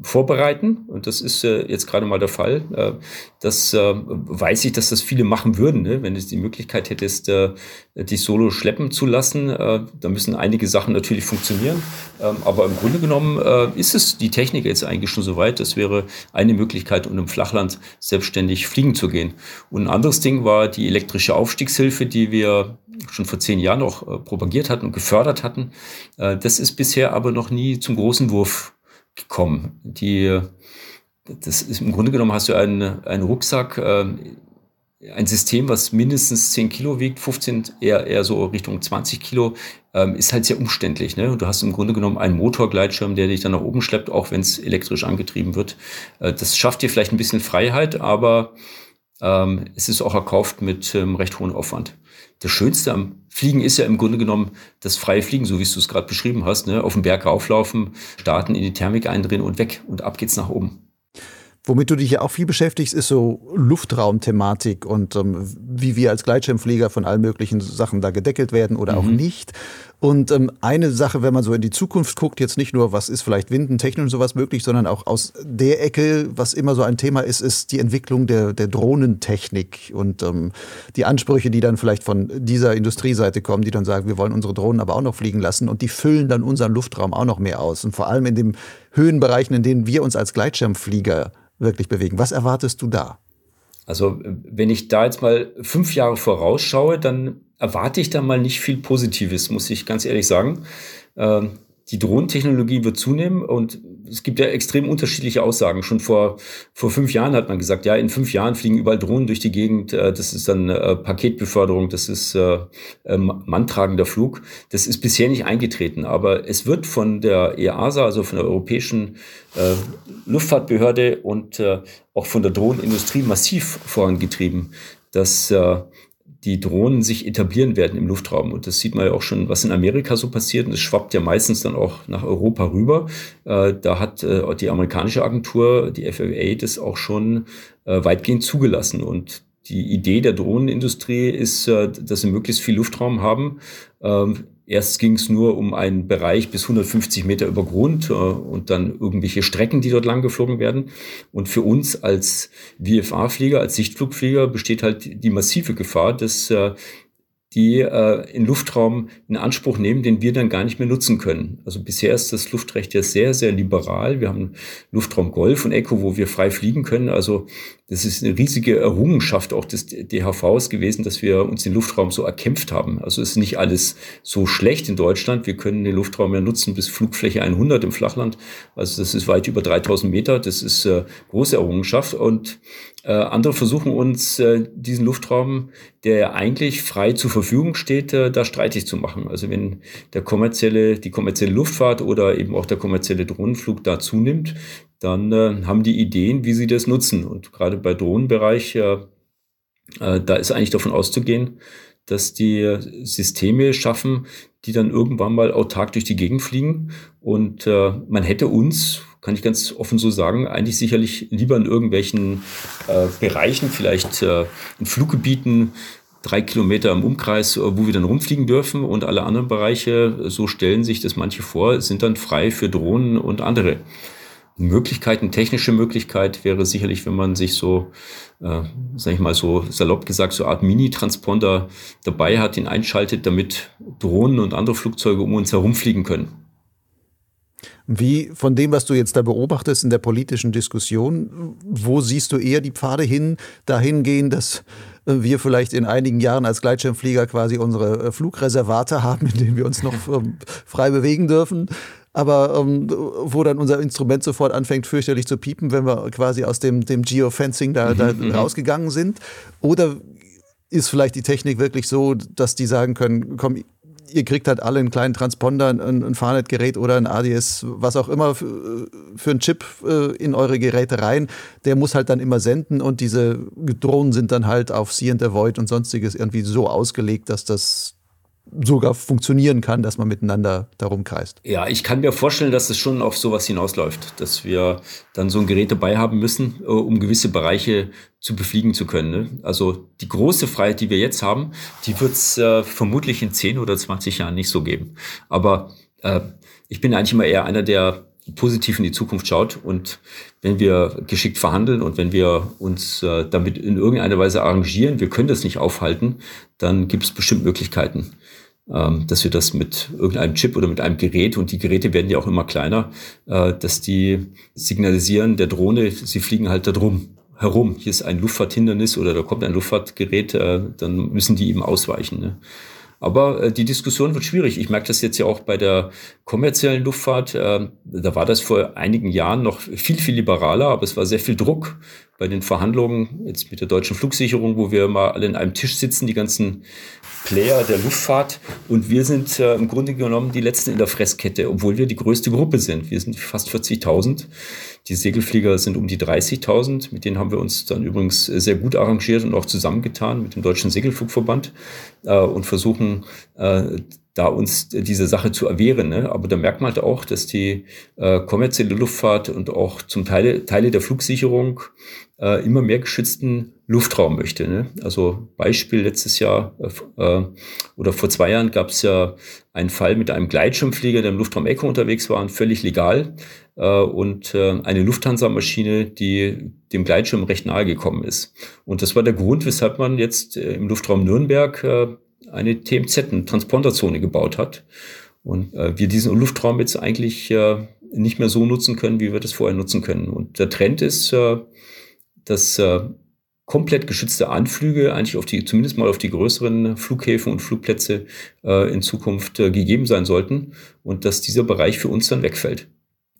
vorbereiten. Und das ist äh, jetzt gerade mal der Fall. Äh, das äh, weiß ich, dass das viele machen würden, ne? wenn du die Möglichkeit hättest, äh, dich solo schleppen zu lassen. Äh, da müssen einige Sachen natürlich funktionieren. Ähm, aber im Grunde genommen äh, ist es die Technik jetzt eigentlich schon so weit. Das wäre eine Möglichkeit, um im Flachland selbstständig fliegen zu gehen. Und ein anderes Ding war die elektrische Aufstiegshilfe, die wir schon vor zehn Jahren noch propagiert hatten und gefördert hatten. Das ist bisher aber noch nie zum großen Wurf gekommen. Die, das ist im Grunde genommen hast du einen, einen Rucksack, äh, ein System, was mindestens 10 Kilo wiegt, 15 eher, eher so Richtung 20 Kilo, ähm, ist halt sehr umständlich. Ne? Du hast im Grunde genommen einen Motorgleitschirm, der dich dann nach oben schleppt, auch wenn es elektrisch angetrieben wird. Äh, das schafft dir vielleicht ein bisschen Freiheit, aber ähm, es ist auch erkauft mit ähm, recht hohem Aufwand. Das Schönste am Fliegen ist ja im Grunde genommen das freie Fliegen, so wie du es gerade beschrieben hast. Ne? Auf den Berg rauflaufen, starten, in die Thermik eindrehen und weg. Und ab geht's nach oben. Womit du dich ja auch viel beschäftigst, ist so Luftraumthematik und ähm, wie wir als Gleitschirmflieger von allen möglichen Sachen da gedeckelt werden oder mhm. auch nicht. Und ähm, eine Sache, wenn man so in die Zukunft guckt, jetzt nicht nur, was ist vielleicht windentechnisch und sowas möglich, sondern auch aus der Ecke, was immer so ein Thema ist, ist die Entwicklung der, der Drohnentechnik und ähm, die Ansprüche, die dann vielleicht von dieser Industrieseite kommen, die dann sagen, wir wollen unsere Drohnen aber auch noch fliegen lassen und die füllen dann unseren Luftraum auch noch mehr aus. Und vor allem in den Höhenbereichen, in denen wir uns als Gleitschirmflieger wirklich bewegen. Was erwartest du da? Also wenn ich da jetzt mal fünf Jahre vorausschaue, dann erwarte ich da mal nicht viel Positives, muss ich ganz ehrlich sagen. Ähm, die Drohnentechnologie wird zunehmen und es gibt ja extrem unterschiedliche Aussagen. Schon vor, vor fünf Jahren hat man gesagt, ja, in fünf Jahren fliegen überall Drohnen durch die Gegend. Äh, das ist dann äh, Paketbeförderung, das ist äh, ähm, manntragender Flug. Das ist bisher nicht eingetreten, aber es wird von der EASA, also von der Europäischen äh, Luftfahrtbehörde und äh, auch von der Drohnenindustrie massiv vorangetrieben, dass äh, die Drohnen sich etablieren werden im Luftraum. Und das sieht man ja auch schon, was in Amerika so passiert. Und das schwappt ja meistens dann auch nach Europa rüber. Äh, da hat äh, die amerikanische Agentur, die FAA, das auch schon äh, weitgehend zugelassen. Und die Idee der Drohnenindustrie ist, äh, dass sie möglichst viel Luftraum haben. Ähm, Erst ging es nur um einen Bereich bis 150 Meter über Grund äh, und dann irgendwelche Strecken, die dort lang geflogen werden. Und für uns als VFA-Flieger, als Sichtflugflieger besteht halt die massive Gefahr, dass äh, die äh, in Luftraum in Anspruch nehmen, den wir dann gar nicht mehr nutzen können. Also bisher ist das Luftrecht ja sehr, sehr liberal. Wir haben Luftraum Golf und Echo, wo wir frei fliegen können. Also das ist eine riesige Errungenschaft auch des DHVs gewesen, dass wir uns den Luftraum so erkämpft haben. Also ist nicht alles so schlecht in Deutschland. Wir können den Luftraum ja nutzen bis Flugfläche 100 im Flachland. Also das ist weit über 3000 Meter. Das ist äh, große Errungenschaft. Und äh, andere versuchen uns äh, diesen Luftraum, der ja eigentlich frei zur Verfügung steht, äh, da streitig zu machen. Also wenn der kommerzielle, die kommerzielle Luftfahrt oder eben auch der kommerzielle Drohnenflug da zunimmt, dann äh, haben die Ideen, wie sie das nutzen. Und gerade bei Drohnenbereich, äh, da ist eigentlich davon auszugehen, dass die Systeme schaffen, die dann irgendwann mal autark durch die Gegend fliegen. Und man hätte uns, kann ich ganz offen so sagen, eigentlich sicherlich lieber in irgendwelchen äh, Bereichen, vielleicht äh, in Fluggebieten, drei Kilometer im Umkreis, äh, wo wir dann rumfliegen dürfen und alle anderen Bereiche, so stellen sich das manche vor, sind dann frei für Drohnen und andere. Möglichkeiten, technische Möglichkeit wäre sicherlich, wenn man sich so, äh, sag ich mal so salopp gesagt, so Art Mini-Transponder dabei hat, ihn einschaltet, damit Drohnen und andere Flugzeuge um uns herumfliegen können. Wie von dem, was du jetzt da beobachtest in der politischen Diskussion, wo siehst du eher die Pfade hin, dahin gehen, dass wir vielleicht in einigen Jahren als Gleitschirmflieger quasi unsere äh, Flugreservate haben, in denen wir uns noch ähm, frei bewegen dürfen? aber ähm, wo dann unser Instrument sofort anfängt fürchterlich zu piepen, wenn wir quasi aus dem, dem Geofencing da, da mhm, mhm. rausgegangen sind? Oder ist vielleicht die Technik wirklich so, dass die sagen können, komm, ihr kriegt halt alle einen kleinen Transponder, ein, ein Fahrnet-Gerät oder ein ADS, was auch immer für, für einen Chip äh, in eure Geräte rein. Der muss halt dann immer senden und diese Drohnen sind dann halt auf See and Avoid und sonstiges irgendwie so ausgelegt, dass das sogar funktionieren kann, dass man miteinander darum kreist. Ja, ich kann mir vorstellen, dass es schon auf sowas hinausläuft, dass wir dann so ein Gerät dabei haben müssen, äh, um gewisse Bereiche zu befliegen zu können. Ne? Also die große Freiheit, die wir jetzt haben, die wird es äh, vermutlich in 10 oder 20 Jahren nicht so geben. Aber äh, ich bin eigentlich immer eher einer, der positiv in die Zukunft schaut und wenn wir geschickt verhandeln und wenn wir uns äh, damit in irgendeiner Weise arrangieren, wir können das nicht aufhalten, dann gibt es bestimmt Möglichkeiten dass wir das mit irgendeinem Chip oder mit einem Gerät, und die Geräte werden ja auch immer kleiner, äh, dass die signalisieren der Drohne, sie fliegen halt da drum herum. Hier ist ein Luftfahrthindernis oder da kommt ein Luftfahrtgerät, äh, dann müssen die eben ausweichen. Ne? Aber äh, die Diskussion wird schwierig. Ich merke das jetzt ja auch bei der kommerziellen Luftfahrt. Äh, da war das vor einigen Jahren noch viel, viel liberaler, aber es war sehr viel Druck bei den Verhandlungen jetzt mit der deutschen Flugsicherung, wo wir mal alle in einem Tisch sitzen, die ganzen Player der Luftfahrt. Und wir sind äh, im Grunde genommen die Letzten in der Fresskette, obwohl wir die größte Gruppe sind. Wir sind fast 40.000. Die Segelflieger sind um die 30.000. Mit denen haben wir uns dann übrigens sehr gut arrangiert und auch zusammengetan mit dem Deutschen Segelflugverband äh, und versuchen, äh, da uns diese Sache zu erwehren. Ne? Aber da merkt man halt auch, dass die äh, kommerzielle Luftfahrt und auch zum Teil Teile der Flugsicherung äh, immer mehr geschützten Luftraum möchte. Ne? Also Beispiel letztes Jahr äh, oder vor zwei Jahren gab es ja einen Fall mit einem Gleitschirmflieger, der im Luftraum Echo unterwegs war, völlig legal äh, und äh, eine Lufthansa-Maschine, die dem Gleitschirm recht nahe gekommen ist. Und das war der Grund, weshalb man jetzt äh, im Luftraum Nürnberg äh, eine TMZ, eine Transponderzone gebaut hat. Und äh, wir diesen Luftraum jetzt eigentlich äh, nicht mehr so nutzen können, wie wir das vorher nutzen können. Und der Trend ist, äh, dass äh, komplett geschützte Anflüge eigentlich auf die, zumindest mal auf die größeren Flughäfen und Flugplätze äh, in Zukunft äh, gegeben sein sollten und dass dieser Bereich für uns dann wegfällt.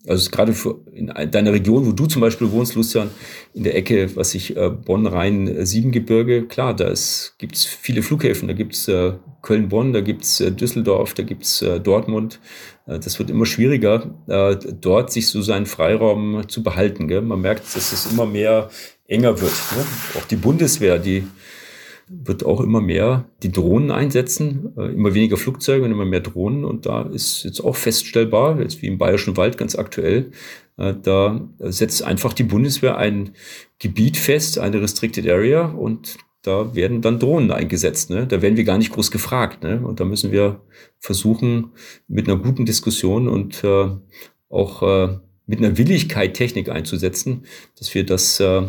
Also gerade für in deiner Region, wo du zum Beispiel wohnst, Lucian, in der Ecke, was ich äh, Bonn-Rhein-Siebengebirge, äh, klar, da gibt es viele Flughäfen, da gibt's äh, Köln-Bonn, da gibt's äh, Düsseldorf, da gibt's äh, Dortmund. Äh, das wird immer schwieriger, dort sich so seinen Freiraum zu behalten. Gell? Man merkt, dass es immer mehr enger wird. Ne? Auch die Bundeswehr, die wird auch immer mehr die Drohnen einsetzen, äh, immer weniger Flugzeuge und immer mehr Drohnen. Und da ist jetzt auch feststellbar, jetzt wie im Bayerischen Wald ganz aktuell, äh, da setzt einfach die Bundeswehr ein Gebiet fest, eine Restricted Area und da werden dann Drohnen eingesetzt. Ne? Da werden wir gar nicht groß gefragt. Ne? Und da müssen wir versuchen, mit einer guten Diskussion und äh, auch äh, mit einer Willigkeit Technik einzusetzen, dass wir das, äh,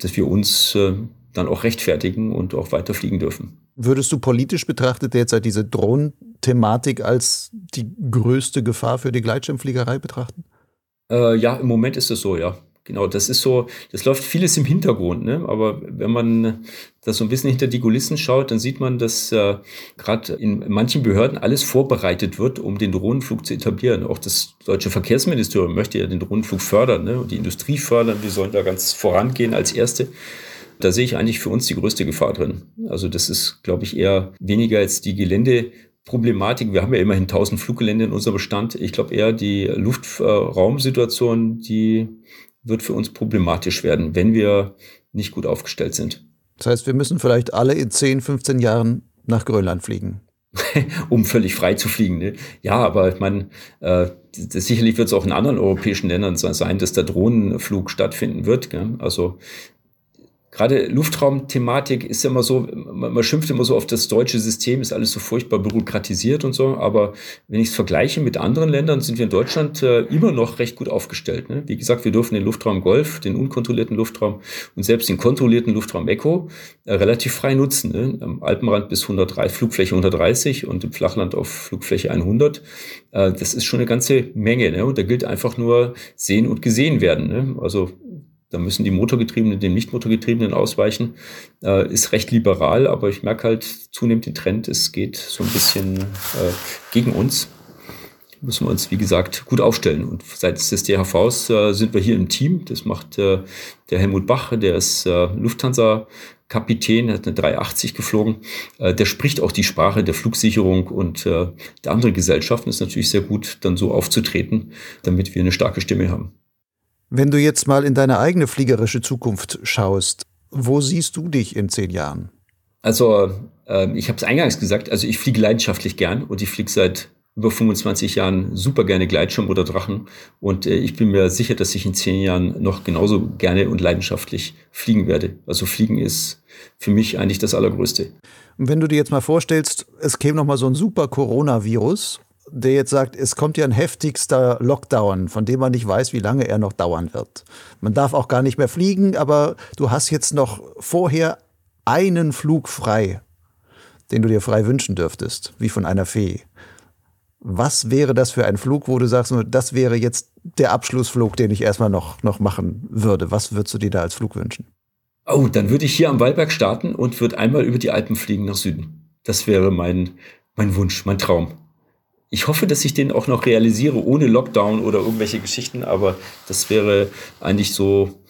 dass wir uns äh, dann auch rechtfertigen und auch weiterfliegen dürfen. Würdest du politisch betrachtet derzeit diese Drohnenthematik als die größte Gefahr für die Gleitschirmfliegerei betrachten? Äh, ja, im Moment ist es so, ja. Genau, das ist so, das läuft vieles im Hintergrund, ne? aber wenn man das so ein bisschen hinter die Kulissen schaut, dann sieht man, dass äh, gerade in manchen Behörden alles vorbereitet wird, um den Drohnenflug zu etablieren. Auch das deutsche Verkehrsministerium möchte ja den Drohnenflug fördern ne? und die Industrie fördern, wir sollen da ganz vorangehen als Erste. Da sehe ich eigentlich für uns die größte Gefahr drin. Also das ist, glaube ich, eher weniger als die Geländeproblematik. Wir haben ja immerhin 1000 Fluggelände in unserem Bestand. Ich glaube eher die Luftraumsituation, die wird für uns problematisch werden, wenn wir nicht gut aufgestellt sind. Das heißt, wir müssen vielleicht alle in 10, 15 Jahren nach Grönland fliegen. um völlig frei zu fliegen. Ne? Ja, aber ich meine, äh, das, sicherlich wird es auch in anderen europäischen Ländern sein, dass der Drohnenflug stattfinden wird. Gell? Also gerade Luftraumthematik ist immer so, man, man, schimpft immer so auf das deutsche System, ist alles so furchtbar bürokratisiert und so, aber wenn ich es vergleiche mit anderen Ländern, sind wir in Deutschland äh, immer noch recht gut aufgestellt. Ne? Wie gesagt, wir dürfen den Luftraum Golf, den unkontrollierten Luftraum und selbst den kontrollierten Luftraum Echo äh, relativ frei nutzen. Ne? Am Alpenrand bis 103, Flugfläche 130 und im Flachland auf Flugfläche 100. Äh, das ist schon eine ganze Menge ne? und da gilt einfach nur sehen und gesehen werden. Ne? Also da müssen die Motorgetriebenen den Nicht-Motorgetriebenen ausweichen. Äh, ist recht liberal, aber ich merke halt zunehmend den Trend, es geht so ein bisschen äh, gegen uns. Müssen wir uns, wie gesagt, gut aufstellen. Und seitens des DHVs äh, sind wir hier im Team. Das macht äh, der Helmut Bach, der ist äh, Lufthansa Kapitän, hat eine 380 geflogen. Äh, der spricht auch die Sprache der Flugsicherung und der anderen Gesellschaften. Ist natürlich sehr gut, dann so aufzutreten, damit wir eine starke Stimme haben. Wenn du jetzt mal in deine eigene fliegerische Zukunft schaust, wo siehst du dich in zehn Jahren? Also, äh, ich habe es eingangs gesagt, also ich fliege leidenschaftlich gern und ich fliege seit über 25 Jahren super gerne Gleitschirm oder Drachen. Und äh, ich bin mir sicher, dass ich in zehn Jahren noch genauso gerne und leidenschaftlich fliegen werde. Also Fliegen ist für mich eigentlich das Allergrößte. Und wenn du dir jetzt mal vorstellst, es käme noch mal so ein super Coronavirus der jetzt sagt, es kommt ja ein heftigster Lockdown, von dem man nicht weiß, wie lange er noch dauern wird. Man darf auch gar nicht mehr fliegen, aber du hast jetzt noch vorher einen Flug frei, den du dir frei wünschen dürftest, wie von einer Fee. Was wäre das für ein Flug, wo du sagst, das wäre jetzt der Abschlussflug, den ich erstmal noch, noch machen würde? Was würdest du dir da als Flug wünschen? Oh, dann würde ich hier am Wallberg starten und würde einmal über die Alpen fliegen nach Süden. Das wäre mein, mein Wunsch, mein Traum ich hoffe, dass ich den auch noch realisiere, ohne Lockdown oder irgendwelche Geschichten, aber das wäre eigentlich so,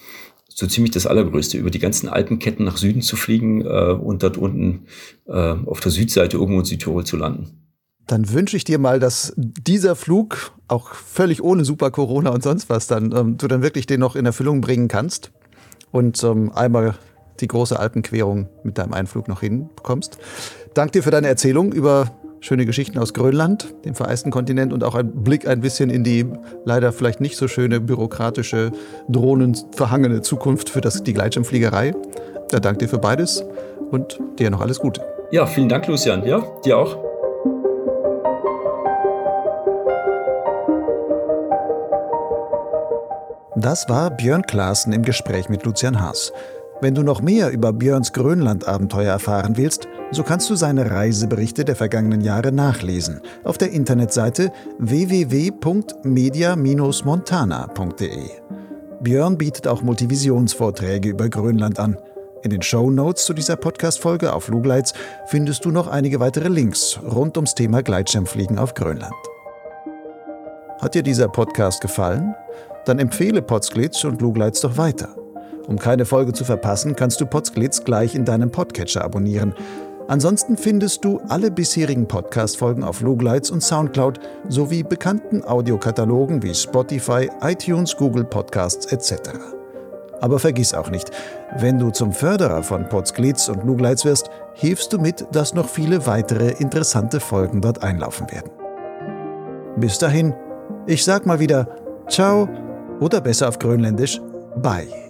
so ziemlich das Allergrößte, über die ganzen Alpenketten nach Süden zu fliegen äh, und dort unten äh, auf der Südseite irgendwo in Südtirol zu landen. Dann wünsche ich dir mal, dass dieser Flug auch völlig ohne Super Corona und sonst was dann ähm, du dann wirklich den noch in Erfüllung bringen kannst und ähm, einmal die große Alpenquerung mit deinem Einflug noch hinbekommst. Danke dir für deine Erzählung über schöne Geschichten aus Grönland, dem vereisten Kontinent und auch ein Blick ein bisschen in die leider vielleicht nicht so schöne bürokratische, drohnenverhangene Zukunft für das, die Gleitschirmfliegerei. Ja, danke dir für beides und dir noch alles Gute. Ja, vielen Dank, Lucian. Ja, dir auch. Das war Björn Klaassen im Gespräch mit Lucian Haas. Wenn du noch mehr über Björns Grönland-Abenteuer erfahren willst, so kannst du seine Reiseberichte der vergangenen Jahre nachlesen auf der Internetseite www.media-montana.de. Björn bietet auch Multivisionsvorträge über Grönland an. In den Show Notes zu dieser Podcast-Folge auf Lugleitz findest du noch einige weitere Links rund ums Thema Gleitschirmfliegen auf Grönland. Hat dir dieser Podcast gefallen? Dann empfehle Potsglitz und Lugleitz doch weiter. Um keine Folge zu verpassen, kannst du Potsglitz gleich in deinem Podcatcher abonnieren. Ansonsten findest du alle bisherigen Podcast-Folgen auf Lugleitz und Soundcloud sowie bekannten Audiokatalogen wie Spotify, iTunes, Google Podcasts etc. Aber vergiss auch nicht, wenn du zum Förderer von Potsglitz und Lugleitz wirst, hilfst du mit, dass noch viele weitere interessante Folgen dort einlaufen werden. Bis dahin, ich sag mal wieder Ciao oder besser auf Grönländisch Bye.